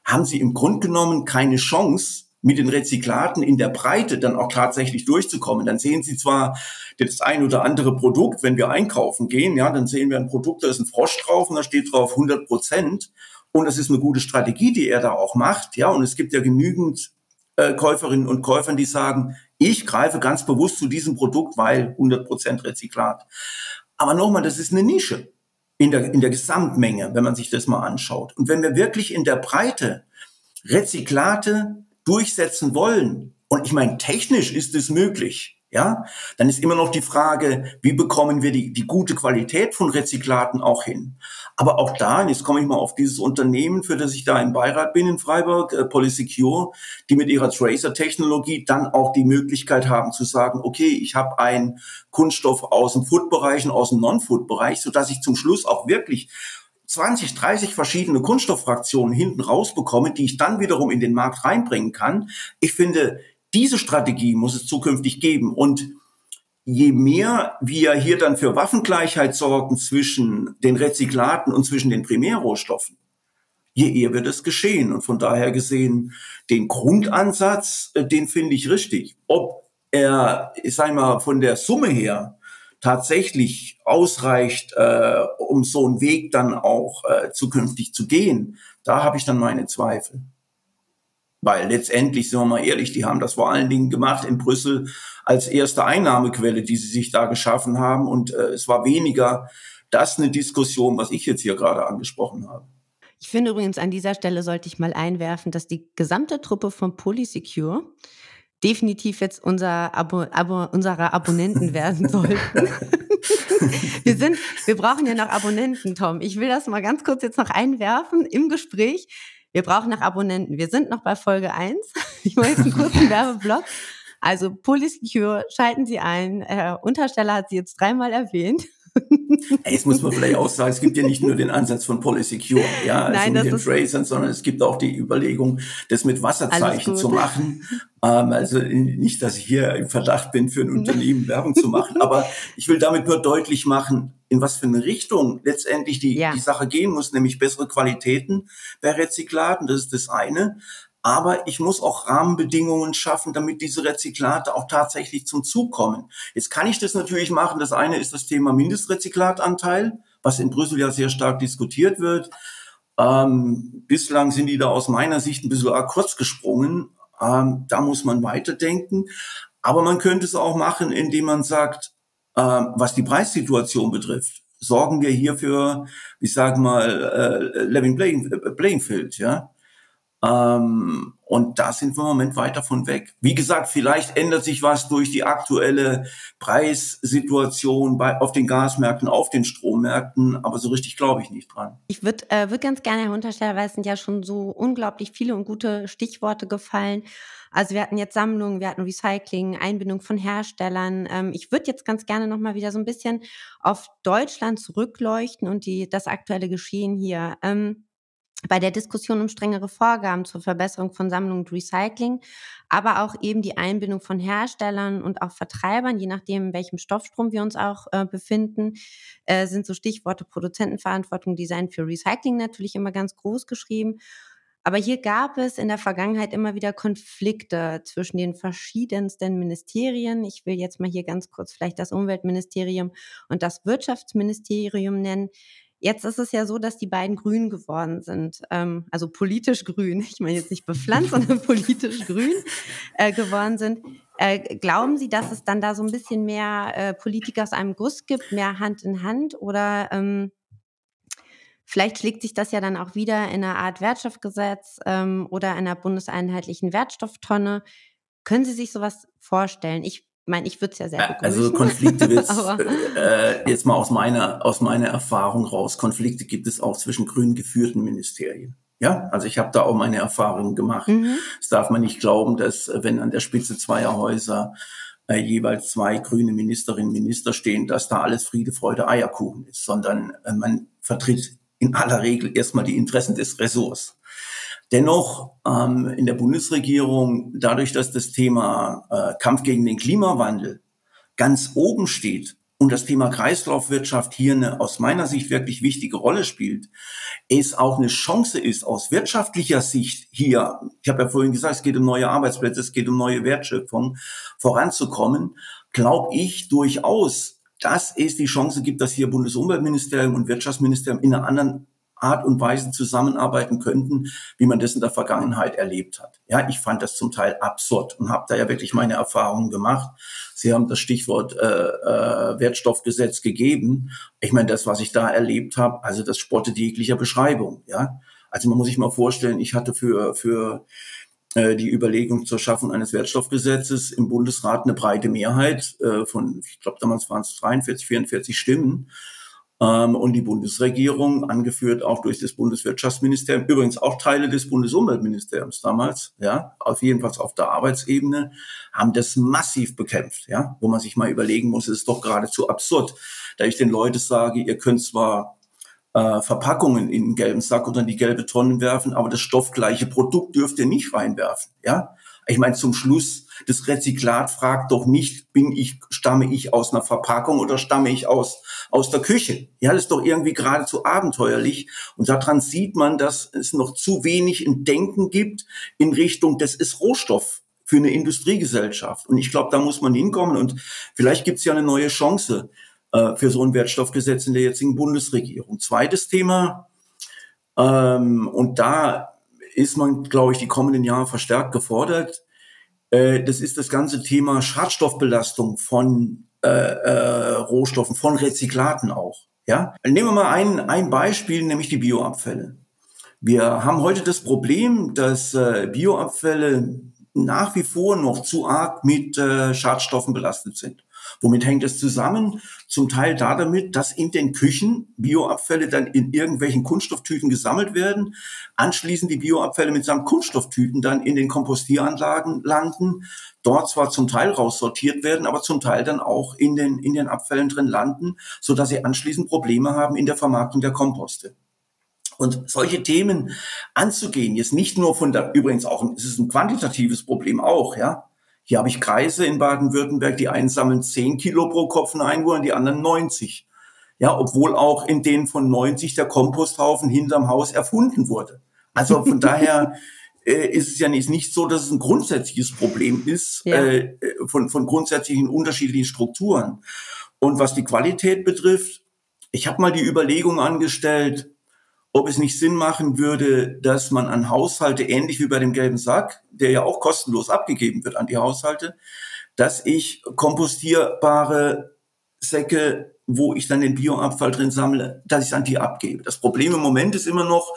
haben sie im Grunde genommen keine Chance, mit den Rezyklaten in der Breite dann auch tatsächlich durchzukommen. Dann sehen Sie zwar das ein oder andere Produkt, wenn wir einkaufen gehen, ja, dann sehen wir ein Produkt, da ist ein Frosch drauf und da steht drauf 100 Prozent. Und es ist eine gute Strategie, die er da auch macht. Ja, und es gibt ja genügend äh, Käuferinnen und Käufern, die sagen, ich greife ganz bewusst zu diesem Produkt, weil 100% Rezyklat. Aber nochmal, das ist eine Nische in der, in der Gesamtmenge, wenn man sich das mal anschaut. Und wenn wir wirklich in der Breite Rezyklate durchsetzen wollen, und ich meine, technisch ist es möglich, ja, dann ist immer noch die Frage, wie bekommen wir die, die gute Qualität von Rezyklaten auch hin? Aber auch da, jetzt komme ich mal auf dieses Unternehmen, für das ich da im Beirat bin in Freiburg, äh, Polysecure, die mit ihrer Tracer-Technologie dann auch die Möglichkeit haben zu sagen, okay, ich habe einen Kunststoff aus dem Food-Bereich und aus dem Non-Food-Bereich, sodass ich zum Schluss auch wirklich 20, 30 verschiedene Kunststofffraktionen hinten rausbekomme, die ich dann wiederum in den Markt reinbringen kann. Ich finde, diese Strategie muss es zukünftig geben. Und je mehr wir hier dann für Waffengleichheit sorgen zwischen den Rezyklaten und zwischen den Primärrohstoffen, je eher wird es geschehen. Und von daher gesehen, den Grundansatz, äh, den finde ich richtig. Ob er, ich sage mal, von der Summe her tatsächlich ausreicht, äh, um so einen Weg dann auch äh, zukünftig zu gehen, da habe ich dann meine Zweifel. Weil letztendlich, sind wir mal ehrlich, die haben das vor allen Dingen gemacht in Brüssel als erste Einnahmequelle, die sie sich da geschaffen haben. Und äh, es war weniger das eine Diskussion, was ich jetzt hier gerade angesprochen habe. Ich finde übrigens, an dieser Stelle sollte ich mal einwerfen, dass die gesamte Truppe von Polysecure definitiv jetzt unser Abo, Abo, unsere Abonnenten werden sollten. wir sind, wir brauchen ja noch Abonnenten, Tom. Ich will das mal ganz kurz jetzt noch einwerfen im Gespräch. Wir brauchen noch Abonnenten. Wir sind noch bei Folge 1. Ich mache jetzt einen kurzen Werbeblock. Also Polysecure, schalten Sie ein. Herr Untersteller hat Sie jetzt dreimal erwähnt. Jetzt muss man vielleicht auch sagen, es gibt ja nicht nur den Ansatz von Polysecure, ja, also Nein, mit den Tracern, sondern es gibt auch die Überlegung, das mit Wasserzeichen zu machen. Ähm, also nicht, dass ich hier im Verdacht bin, für ein Unternehmen Werbung zu machen, aber ich will damit nur deutlich machen, in was für eine Richtung letztendlich die, ja. die Sache gehen muss, nämlich bessere Qualitäten bei Rezyklaten, das ist das eine. Aber ich muss auch Rahmenbedingungen schaffen, damit diese Rezyklate auch tatsächlich zum Zug kommen. Jetzt kann ich das natürlich machen. Das eine ist das Thema Mindestrezyklatanteil, was in Brüssel ja sehr stark diskutiert wird. Ähm, bislang sind die da aus meiner Sicht ein bisschen kurz gesprungen. Ähm, da muss man weiterdenken. Aber man könnte es auch machen, indem man sagt, ähm, was die Preissituation betrifft, sorgen wir hier für, ich sage mal, äh, Living Playing, äh, Playing Field, ja. Ähm, und da sind wir im Moment weit davon weg. Wie gesagt, vielleicht ändert sich was durch die aktuelle Preissituation bei, auf den Gasmärkten, auf den Strommärkten, aber so richtig glaube ich nicht dran. Ich würde äh, würd ganz gerne, Herr Untersteller, weil es sind ja schon so unglaublich viele und gute Stichworte gefallen. Also wir hatten jetzt Sammlungen, wir hatten Recycling, Einbindung von Herstellern. Ähm, ich würde jetzt ganz gerne nochmal wieder so ein bisschen auf Deutschland zurückleuchten und die, das aktuelle Geschehen hier. Ähm, bei der Diskussion um strengere Vorgaben zur Verbesserung von Sammlung und Recycling, aber auch eben die Einbindung von Herstellern und auch Vertreibern, je nachdem, in welchem Stoffstrom wir uns auch äh, befinden, äh, sind so Stichworte Produzentenverantwortung, Design für Recycling natürlich immer ganz groß geschrieben. Aber hier gab es in der Vergangenheit immer wieder Konflikte zwischen den verschiedensten Ministerien. Ich will jetzt mal hier ganz kurz vielleicht das Umweltministerium und das Wirtschaftsministerium nennen. Jetzt ist es ja so, dass die beiden grün geworden sind, ähm, also politisch grün, ich meine jetzt nicht bepflanzt, sondern politisch grün äh, geworden sind. Äh, glauben Sie, dass es dann da so ein bisschen mehr äh, Politik aus einem Guss gibt, mehr Hand in Hand oder ähm, Vielleicht schlägt sich das ja dann auch wieder in einer Art Wertstoffgesetz ähm, oder einer bundeseinheitlichen Wertstofftonne. Können Sie sich sowas vorstellen? Ich meine, ich würde es ja sehr begrüßen. Also Konflikte wird äh, jetzt mal aus meiner aus meiner Erfahrung raus. Konflikte gibt es auch zwischen grün geführten Ministerien. Ja, also ich habe da auch meine Erfahrungen gemacht. Mhm. Das darf man nicht glauben, dass äh, wenn an der Spitze zweier Häuser äh, jeweils zwei grüne Ministerinnen und Minister stehen, dass da alles Friede, Freude, Eierkuchen ist, sondern äh, man vertritt in aller Regel erstmal die Interessen des Ressorts. Dennoch ähm, in der Bundesregierung, dadurch, dass das Thema äh, Kampf gegen den Klimawandel ganz oben steht und das Thema Kreislaufwirtschaft hier eine aus meiner Sicht wirklich wichtige Rolle spielt, es auch eine Chance ist aus wirtschaftlicher Sicht hier, ich habe ja vorhin gesagt, es geht um neue Arbeitsplätze, es geht um neue Wertschöpfung, voranzukommen, glaube ich durchaus, dass es die Chance gibt, dass hier Bundesumweltministerium und Wirtschaftsministerium in einer anderen Art und Weise zusammenarbeiten könnten, wie man das in der Vergangenheit erlebt hat. Ja, ich fand das zum Teil absurd und habe da ja wirklich meine Erfahrungen gemacht. Sie haben das Stichwort äh, äh, Wertstoffgesetz gegeben. Ich meine, das, was ich da erlebt habe, also das spottet jeglicher Beschreibung. Ja, also man muss sich mal vorstellen, ich hatte für für äh, die Überlegung zur Schaffung eines Wertstoffgesetzes im Bundesrat eine breite Mehrheit äh, von, ich glaube damals waren es 43, 44 Stimmen. Ähm, und die Bundesregierung, angeführt auch durch das Bundeswirtschaftsministerium, übrigens auch Teile des Bundesumweltministeriums damals, ja, auf jedenfalls auf der Arbeitsebene, haben das massiv bekämpft, ja, wo man sich mal überlegen muss, es ist doch geradezu absurd, da ich den Leuten sage, ihr könnt zwar äh, Verpackungen in den gelben Sack oder in die gelbe Tonne werfen, aber das stoffgleiche Produkt dürft ihr nicht reinwerfen. Ja, ich meine zum Schluss das Rezyklat fragt doch nicht, bin ich stamme ich aus einer Verpackung oder stamme ich aus aus der Küche? Ja, das ist doch irgendwie geradezu abenteuerlich und daran sieht man, dass es noch zu wenig ein Denken gibt in Richtung, das ist Rohstoff für eine Industriegesellschaft. Und ich glaube, da muss man hinkommen und vielleicht gibt es ja eine neue Chance äh, für so ein Wertstoffgesetz in der jetzigen Bundesregierung. Zweites Thema, ähm, und da ist man, glaube ich, die kommenden Jahre verstärkt gefordert. Äh, das ist das ganze Thema Schadstoffbelastung von äh, äh, Rohstoffen, von Rezyklaten auch. Ja, nehmen wir mal ein, ein Beispiel, nämlich die Bioabfälle. Wir haben heute das Problem, dass äh, Bioabfälle nach wie vor noch zu arg mit äh, Schadstoffen belastet sind. Womit hängt es zusammen? Zum Teil da damit, dass in den Küchen Bioabfälle dann in irgendwelchen Kunststofftüten gesammelt werden, anschließend die Bioabfälle mit mitsamt Kunststofftüten dann in den Kompostieranlagen landen, dort zwar zum Teil raussortiert werden, aber zum Teil dann auch in den, in den Abfällen drin landen, so dass sie anschließend Probleme haben in der Vermarktung der Komposte. Und solche Themen anzugehen, jetzt nicht nur von der, übrigens auch, es ist ein quantitatives Problem auch, ja. Hier habe ich Kreise in Baden-Württemberg, die einsammeln 10 Kilo pro Kopf Einwohner, die anderen 90. Ja, obwohl auch in denen von 90 der Komposthaufen hinterm Haus erfunden wurde. Also von daher äh, ist es ja nicht, nicht so, dass es ein grundsätzliches Problem ist ja. äh, von, von grundsätzlichen unterschiedlichen Strukturen. Und was die Qualität betrifft, ich habe mal die Überlegung angestellt, ob es nicht Sinn machen würde, dass man an Haushalte, ähnlich wie bei dem gelben Sack, der ja auch kostenlos abgegeben wird an die Haushalte, dass ich kompostierbare Säcke, wo ich dann den Bioabfall drin sammle, dass ich an die abgebe. Das Problem im Moment ist immer noch,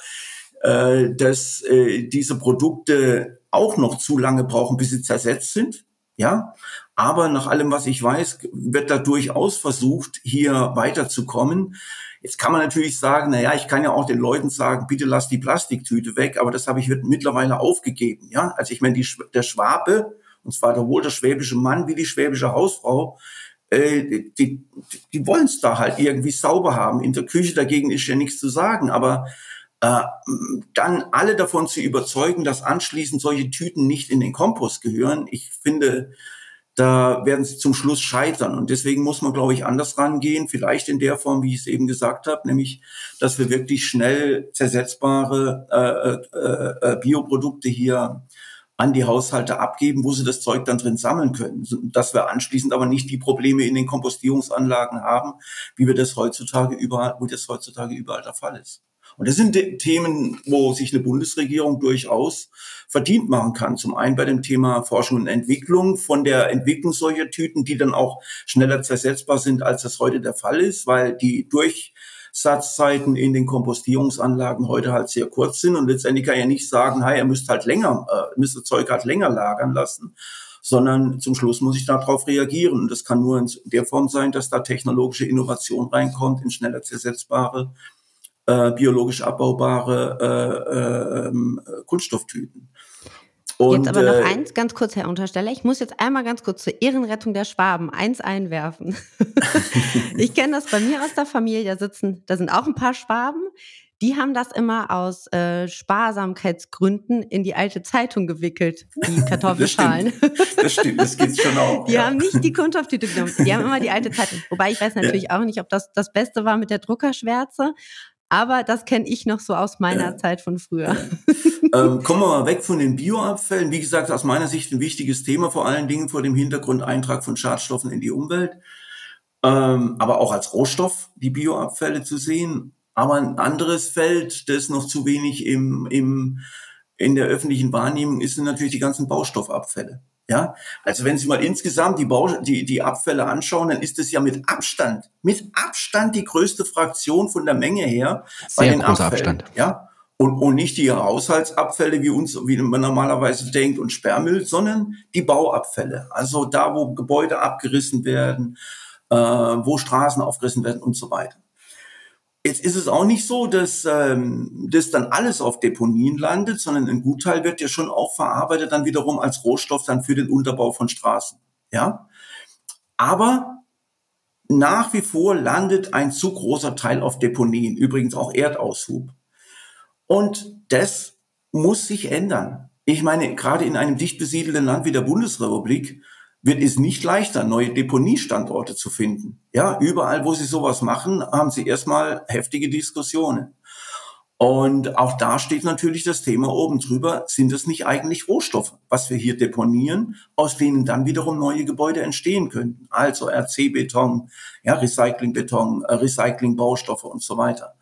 äh, dass äh, diese Produkte auch noch zu lange brauchen, bis sie zersetzt sind. Ja, aber nach allem, was ich weiß, wird da durchaus versucht, hier weiterzukommen. Jetzt kann man natürlich sagen, na ja, ich kann ja auch den Leuten sagen, bitte lass die Plastiktüte weg, aber das habe ich mittlerweile aufgegeben. Ja, also ich meine, der Schwabe, und zwar sowohl der schwäbische Mann wie die schwäbische Hausfrau, äh, die, die, die wollen es da halt irgendwie sauber haben. In der Küche dagegen ist ja nichts zu sagen, aber äh, dann alle davon zu überzeugen, dass anschließend solche Tüten nicht in den Kompost gehören, ich finde, da werden sie zum Schluss scheitern. Und deswegen muss man, glaube ich, anders rangehen, vielleicht in der Form, wie ich es eben gesagt habe, nämlich, dass wir wirklich schnell zersetzbare äh, äh, äh, Bioprodukte hier an die Haushalte abgeben, wo sie das Zeug dann drin sammeln können. Dass wir anschließend aber nicht die Probleme in den Kompostierungsanlagen haben, wie wir das heutzutage überall, wo das heutzutage überall der Fall ist. Und das sind Themen, wo sich eine Bundesregierung durchaus verdient machen kann. Zum einen bei dem Thema Forschung und Entwicklung, von der Entwicklung solcher Tüten, die dann auch schneller zersetzbar sind, als das heute der Fall ist, weil die Durchsatzzeiten in den Kompostierungsanlagen heute halt sehr kurz sind. Und letztendlich kann ja nicht sagen, hey, ihr müsst halt länger, äh, müsst das Zeug halt länger lagern lassen, sondern zum Schluss muss ich darauf reagieren. Und das kann nur in der Form sein, dass da technologische Innovation reinkommt in schneller zersetzbare äh, biologisch abbaubare äh, äh, Kunststofftüten. Und, jetzt aber noch äh, eins, ganz kurz, Herr Untersteller. Ich muss jetzt einmal ganz kurz zur Ehrenrettung der Schwaben eins einwerfen. ich kenne das bei mir aus der Familie, da sitzen, da sind auch ein paar Schwaben. Die haben das immer aus äh, Sparsamkeitsgründen in die alte Zeitung gewickelt, die Kartoffelschalen. das, stimmt. das stimmt, das schon auch. Die ja. haben nicht die Kunststofftüte genommen, die haben immer die alte Zeitung. Wobei ich weiß natürlich ja. auch nicht, ob das das Beste war mit der Druckerschwärze, aber das kenne ich noch so aus meiner Zeit von früher. ähm, kommen wir mal weg von den Bioabfällen. Wie gesagt, aus meiner Sicht ein wichtiges Thema, vor allen Dingen vor dem Hintergrund Eintrag von Schadstoffen in die Umwelt. Ähm, aber auch als Rohstoff die Bioabfälle zu sehen. Aber ein anderes Feld, das noch zu wenig im, im, in der öffentlichen Wahrnehmung ist, sind natürlich die ganzen Baustoffabfälle. Ja, also wenn Sie mal insgesamt die, Bau die, die Abfälle anschauen, dann ist es ja mit Abstand, mit Abstand die größte Fraktion von der Menge her Sehr bei den großer Abfällen. Abstand. Ja, und, und nicht die Haushaltsabfälle, wie uns, wie man normalerweise denkt, und Sperrmüll, sondern die Bauabfälle. Also da, wo Gebäude abgerissen werden, äh, wo Straßen aufgerissen werden und so weiter. Jetzt ist es auch nicht so, dass ähm, das dann alles auf Deponien landet, sondern ein Gutteil wird ja schon auch verarbeitet, dann wiederum als Rohstoff dann für den Unterbau von Straßen. Ja, aber nach wie vor landet ein zu großer Teil auf Deponien, übrigens auch Erdaushub. Und das muss sich ändern. Ich meine, gerade in einem dicht besiedelten Land wie der Bundesrepublik wird es nicht leichter, neue Deponiestandorte zu finden. Ja, überall, wo sie sowas machen, haben sie erstmal heftige Diskussionen. Und auch da steht natürlich das Thema oben drüber, sind es nicht eigentlich Rohstoffe, was wir hier deponieren, aus denen dann wiederum neue Gebäude entstehen könnten. Also RC-Beton, ja, Recyclingbeton, äh, Recyclingbaustoffe und so weiter.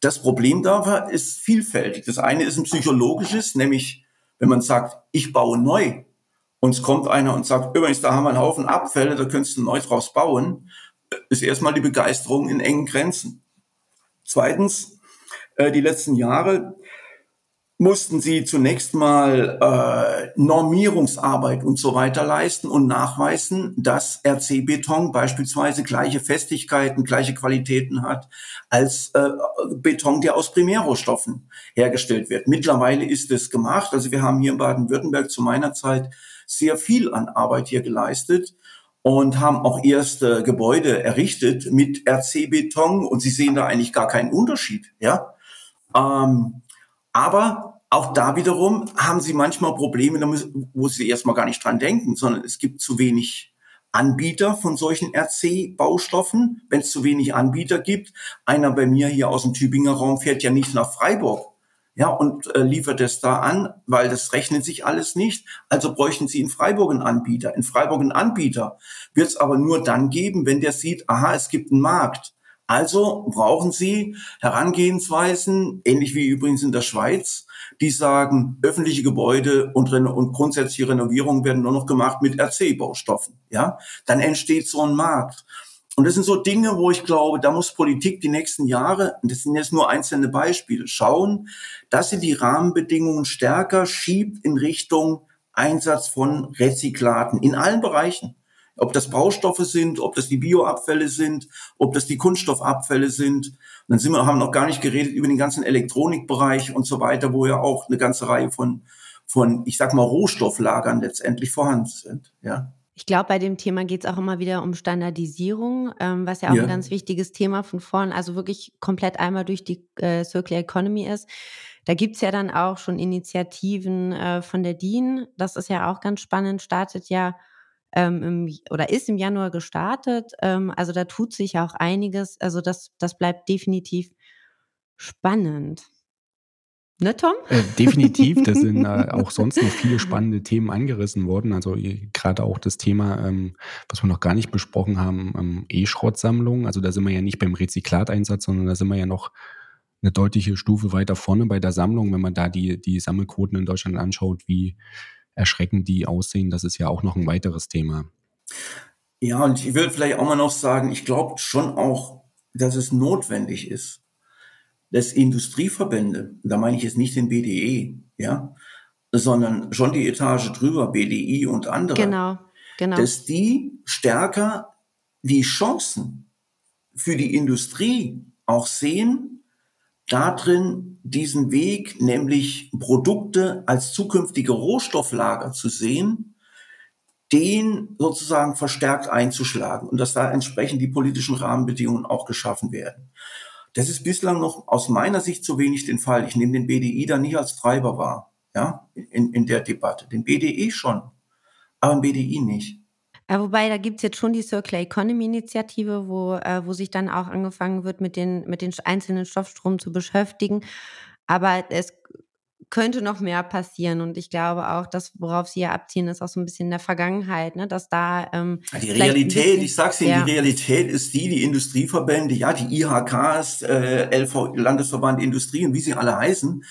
Das Problem da ist vielfältig. Das eine ist ein psychologisches, nämlich wenn man sagt, ich baue neu, uns kommt einer und sagt, übrigens, da haben wir einen Haufen Abfälle, da könntest du neu draus bauen, ist erstmal die Begeisterung in engen Grenzen. Zweitens, äh, die letzten Jahre mussten sie zunächst mal äh, Normierungsarbeit und so weiter leisten und nachweisen, dass RC-Beton beispielsweise gleiche Festigkeiten, gleiche Qualitäten hat als äh, Beton, der aus Primärrohstoffen hergestellt wird. Mittlerweile ist es gemacht. Also wir haben hier in Baden-Württemberg zu meiner Zeit sehr viel an Arbeit hier geleistet und haben auch erste Gebäude errichtet mit RC-Beton und Sie sehen da eigentlich gar keinen Unterschied, ja. Ähm, aber auch da wiederum haben Sie manchmal Probleme, wo Sie erstmal gar nicht dran denken, sondern es gibt zu wenig Anbieter von solchen RC-Baustoffen. Wenn es zu wenig Anbieter gibt, einer bei mir hier aus dem Tübinger Raum fährt ja nicht nach Freiburg, ja, und äh, liefert es da an, weil das rechnet sich alles nicht. Also bräuchten Sie in Freiburg einen Anbieter. In Freiburg einen Anbieter wird es aber nur dann geben, wenn der sieht, aha, es gibt einen Markt. Also brauchen Sie Herangehensweisen, ähnlich wie übrigens in der Schweiz, die sagen, öffentliche Gebäude und, und grundsätzliche Renovierungen werden nur noch gemacht mit RC-Baustoffen. Ja, dann entsteht so ein Markt. Und das sind so Dinge, wo ich glaube, da muss Politik die nächsten Jahre, und das sind jetzt nur einzelne Beispiele, schauen, dass sie die Rahmenbedingungen stärker schiebt in Richtung Einsatz von Rezyklaten in allen Bereichen. Ob das Baustoffe sind, ob das die Bioabfälle sind, ob das die Kunststoffabfälle sind. Und dann sind wir, haben noch gar nicht geredet über den ganzen Elektronikbereich und so weiter, wo ja auch eine ganze Reihe von, von, ich sag mal, Rohstofflagern letztendlich vorhanden sind, ja. Ich glaube, bei dem Thema geht es auch immer wieder um Standardisierung, ähm, was ja auch ja. ein ganz wichtiges Thema von vorn, also wirklich komplett einmal durch die äh, Circular Economy ist. Da gibt es ja dann auch schon Initiativen äh, von der DIN. Das ist ja auch ganz spannend, startet ja ähm, im, oder ist im Januar gestartet. Ähm, also da tut sich auch einiges. Also das, das bleibt definitiv spannend. Ne, Tom? Äh, definitiv, da sind äh, auch sonst noch viele spannende Themen angerissen worden. Also gerade auch das Thema, ähm, was wir noch gar nicht besprochen haben, ähm, E-Schrottsammlung. Also da sind wir ja nicht beim Rezyklateinsatz, sondern da sind wir ja noch eine deutliche Stufe weiter vorne bei der Sammlung. Wenn man da die, die Sammelquoten in Deutschland anschaut, wie erschreckend die aussehen, das ist ja auch noch ein weiteres Thema. Ja, und ich will vielleicht auch mal noch sagen, ich glaube schon auch, dass es notwendig ist, dass Industrieverbände, da meine ich jetzt nicht den BDE, ja, sondern schon die Etage drüber, BDI und andere, genau, genau. dass die stärker die Chancen für die Industrie auch sehen, darin diesen Weg, nämlich Produkte als zukünftige Rohstofflager zu sehen, den sozusagen verstärkt einzuschlagen und dass da entsprechend die politischen Rahmenbedingungen auch geschaffen werden. Das ist bislang noch aus meiner Sicht zu wenig den Fall. Ich nehme den BDI da nicht als Treiber wahr, ja, in, in der Debatte. Den BDI schon, aber den BDI nicht. Ja, wobei, da gibt es jetzt schon die Circular Economy Initiative, wo, äh, wo sich dann auch angefangen wird, mit den, mit den einzelnen Stoffstrom zu beschäftigen. Aber es könnte noch mehr passieren. Und ich glaube auch, dass worauf Sie ja abziehen, ist auch so ein bisschen in der Vergangenheit, ne? dass da. Ähm, die Realität, bisschen, ich sag's Ihnen, ja. die Realität ist die, die Industrieverbände, ja, die IHKs, äh, LV, Landesverband Industrie und wie sie alle heißen.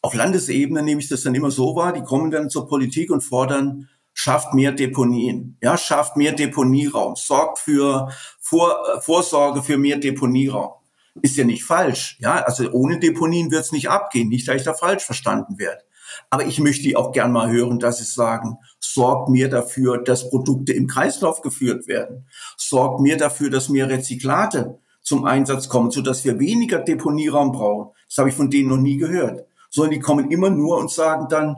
Auf Landesebene nehme ich das dann immer so wahr, die kommen dann zur Politik und fordern, schafft mehr Deponien, ja, schafft mehr Deponieraum, sorgt für Vor, äh, Vorsorge für mehr Deponieraum ist ja nicht falsch. Ja, also ohne Deponien wird es nicht abgehen. Nicht, dass ich da falsch verstanden werde. Aber ich möchte auch gern mal hören, dass sie sagen, sorgt mir dafür, dass Produkte im Kreislauf geführt werden. Sorgt mir dafür, dass mehr Rezyklate zum Einsatz kommen, sodass wir weniger Deponieraum brauchen. Das habe ich von denen noch nie gehört. Sondern die kommen immer nur und sagen dann,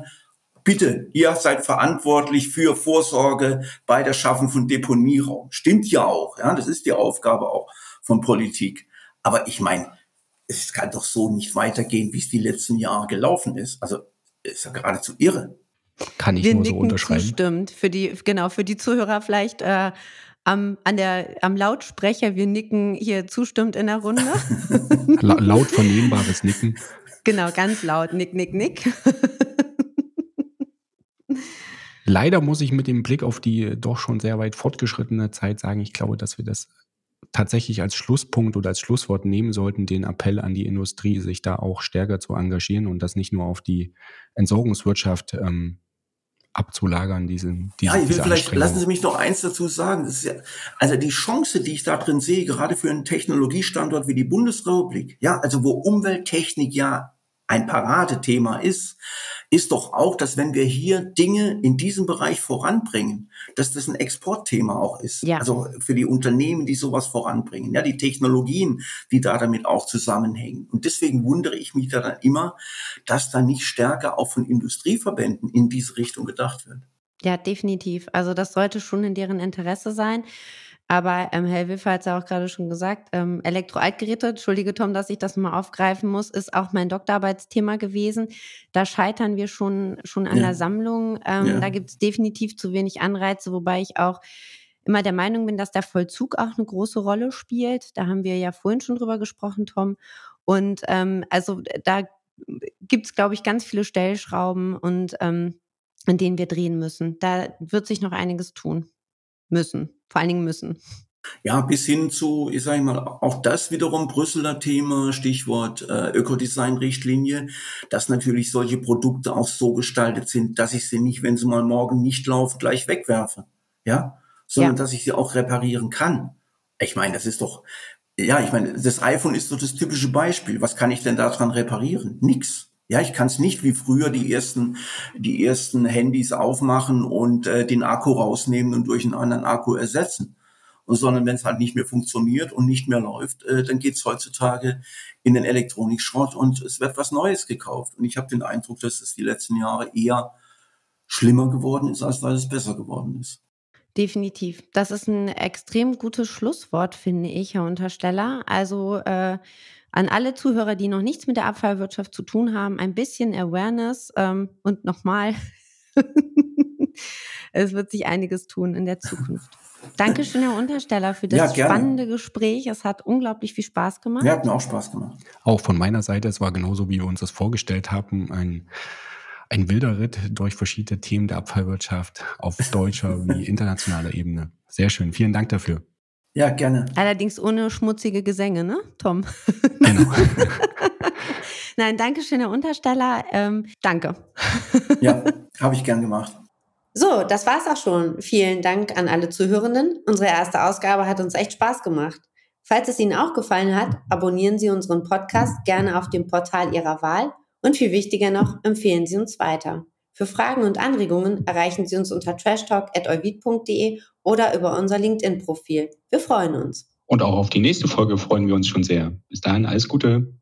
bitte, ihr seid verantwortlich für Vorsorge bei der Schaffung von Deponieraum. Stimmt ja auch. Ja, das ist die Aufgabe auch von Politik. Aber ich meine, es kann doch so nicht weitergehen, wie es die letzten Jahre gelaufen ist. Also ist ja geradezu irre. Kann ich Wir nur so unterschreiben. Stimmt. Für die, genau, für die Zuhörer vielleicht äh, am, an der, am Lautsprecher, wir nicken hier zustimmt in der Runde. La laut vernehmbares Nicken. Genau, ganz laut. Nick, nick, nick. Leider muss ich mit dem Blick auf die doch schon sehr weit fortgeschrittene Zeit sagen, ich glaube, dass wir das tatsächlich als Schlusspunkt oder als Schlusswort nehmen sollten, den Appell an die Industrie, sich da auch stärker zu engagieren und das nicht nur auf die Entsorgungswirtschaft ähm, abzulagern, diesen, diese, Ja, ich will vielleicht, lassen Sie mich noch eins dazu sagen. Ja, also die Chance, die ich da drin sehe, gerade für einen Technologiestandort wie die Bundesrepublik, ja, also wo Umwelttechnik ja ein Paradethema ist, ist doch auch, dass wenn wir hier Dinge in diesem Bereich voranbringen, dass das ein Exportthema auch ist. Ja. Also für die Unternehmen, die sowas voranbringen, ja, die Technologien, die da damit auch zusammenhängen. Und deswegen wundere ich mich da dann immer, dass da nicht stärker auch von Industrieverbänden in diese Richtung gedacht wird. Ja, definitiv. Also das sollte schon in deren Interesse sein. Aber ähm, Herr Wiffer hat es ja auch gerade schon gesagt, ähm, Elektroaltgeräte, entschuldige Tom, dass ich das mal aufgreifen muss, ist auch mein Doktorarbeitsthema gewesen. Da scheitern wir schon, schon an ja. der Sammlung. Ähm, ja. Da gibt es definitiv zu wenig Anreize, wobei ich auch immer der Meinung bin, dass der Vollzug auch eine große Rolle spielt. Da haben wir ja vorhin schon drüber gesprochen, Tom. Und ähm, also da gibt es, glaube ich, ganz viele Stellschrauben und ähm, an denen wir drehen müssen. Da wird sich noch einiges tun müssen vor allen Dingen müssen. Ja, bis hin zu, ich sage mal, auch das wiederum Brüsseler Thema, Stichwort äh, Ökodesign-Richtlinie, dass natürlich solche Produkte auch so gestaltet sind, dass ich sie nicht, wenn sie mal morgen nicht laufen, gleich wegwerfe. Ja, sondern ja. dass ich sie auch reparieren kann. Ich meine, das ist doch, ja, ich meine, das iPhone ist so das typische Beispiel. Was kann ich denn daran reparieren? Nix. Ja, ich kann es nicht wie früher die ersten, die ersten Handys aufmachen und äh, den Akku rausnehmen und durch einen anderen Akku ersetzen. Und, sondern wenn es halt nicht mehr funktioniert und nicht mehr läuft, äh, dann geht's heutzutage in den Elektronikschrott und es wird was Neues gekauft. Und ich habe den Eindruck, dass es die letzten Jahre eher schlimmer geworden ist, als weil es besser geworden ist. Definitiv. Das ist ein extrem gutes Schlusswort, finde ich, Herr Untersteller. Also äh, an alle Zuhörer, die noch nichts mit der Abfallwirtschaft zu tun haben, ein bisschen Awareness ähm, und nochmal es wird sich einiges tun in der Zukunft. Dankeschön, Herr Untersteller, für das ja, spannende Gespräch. Es hat unglaublich viel Spaß gemacht. Ja, hat mir auch Spaß gemacht. Auch von meiner Seite, es war genauso, wie wir uns das vorgestellt haben, ein, ein wilder Ritt durch verschiedene Themen der Abfallwirtschaft auf deutscher wie internationaler Ebene. Sehr schön. Vielen Dank dafür. Ja, gerne. Allerdings ohne schmutzige Gesänge, ne, Tom? Genau. Nein, danke schön, Herr Untersteller. Ähm, danke. ja, habe ich gern gemacht. So, das war's auch schon. Vielen Dank an alle Zuhörenden. Unsere erste Ausgabe hat uns echt Spaß gemacht. Falls es Ihnen auch gefallen hat, abonnieren Sie unseren Podcast gerne auf dem Portal Ihrer Wahl und viel wichtiger noch, empfehlen Sie uns weiter. Für Fragen und Anregungen erreichen Sie uns unter trashtalk.euvid.de oder über unser LinkedIn-Profil. Wir freuen uns. Und auch auf die nächste Folge freuen wir uns schon sehr. Bis dahin alles Gute.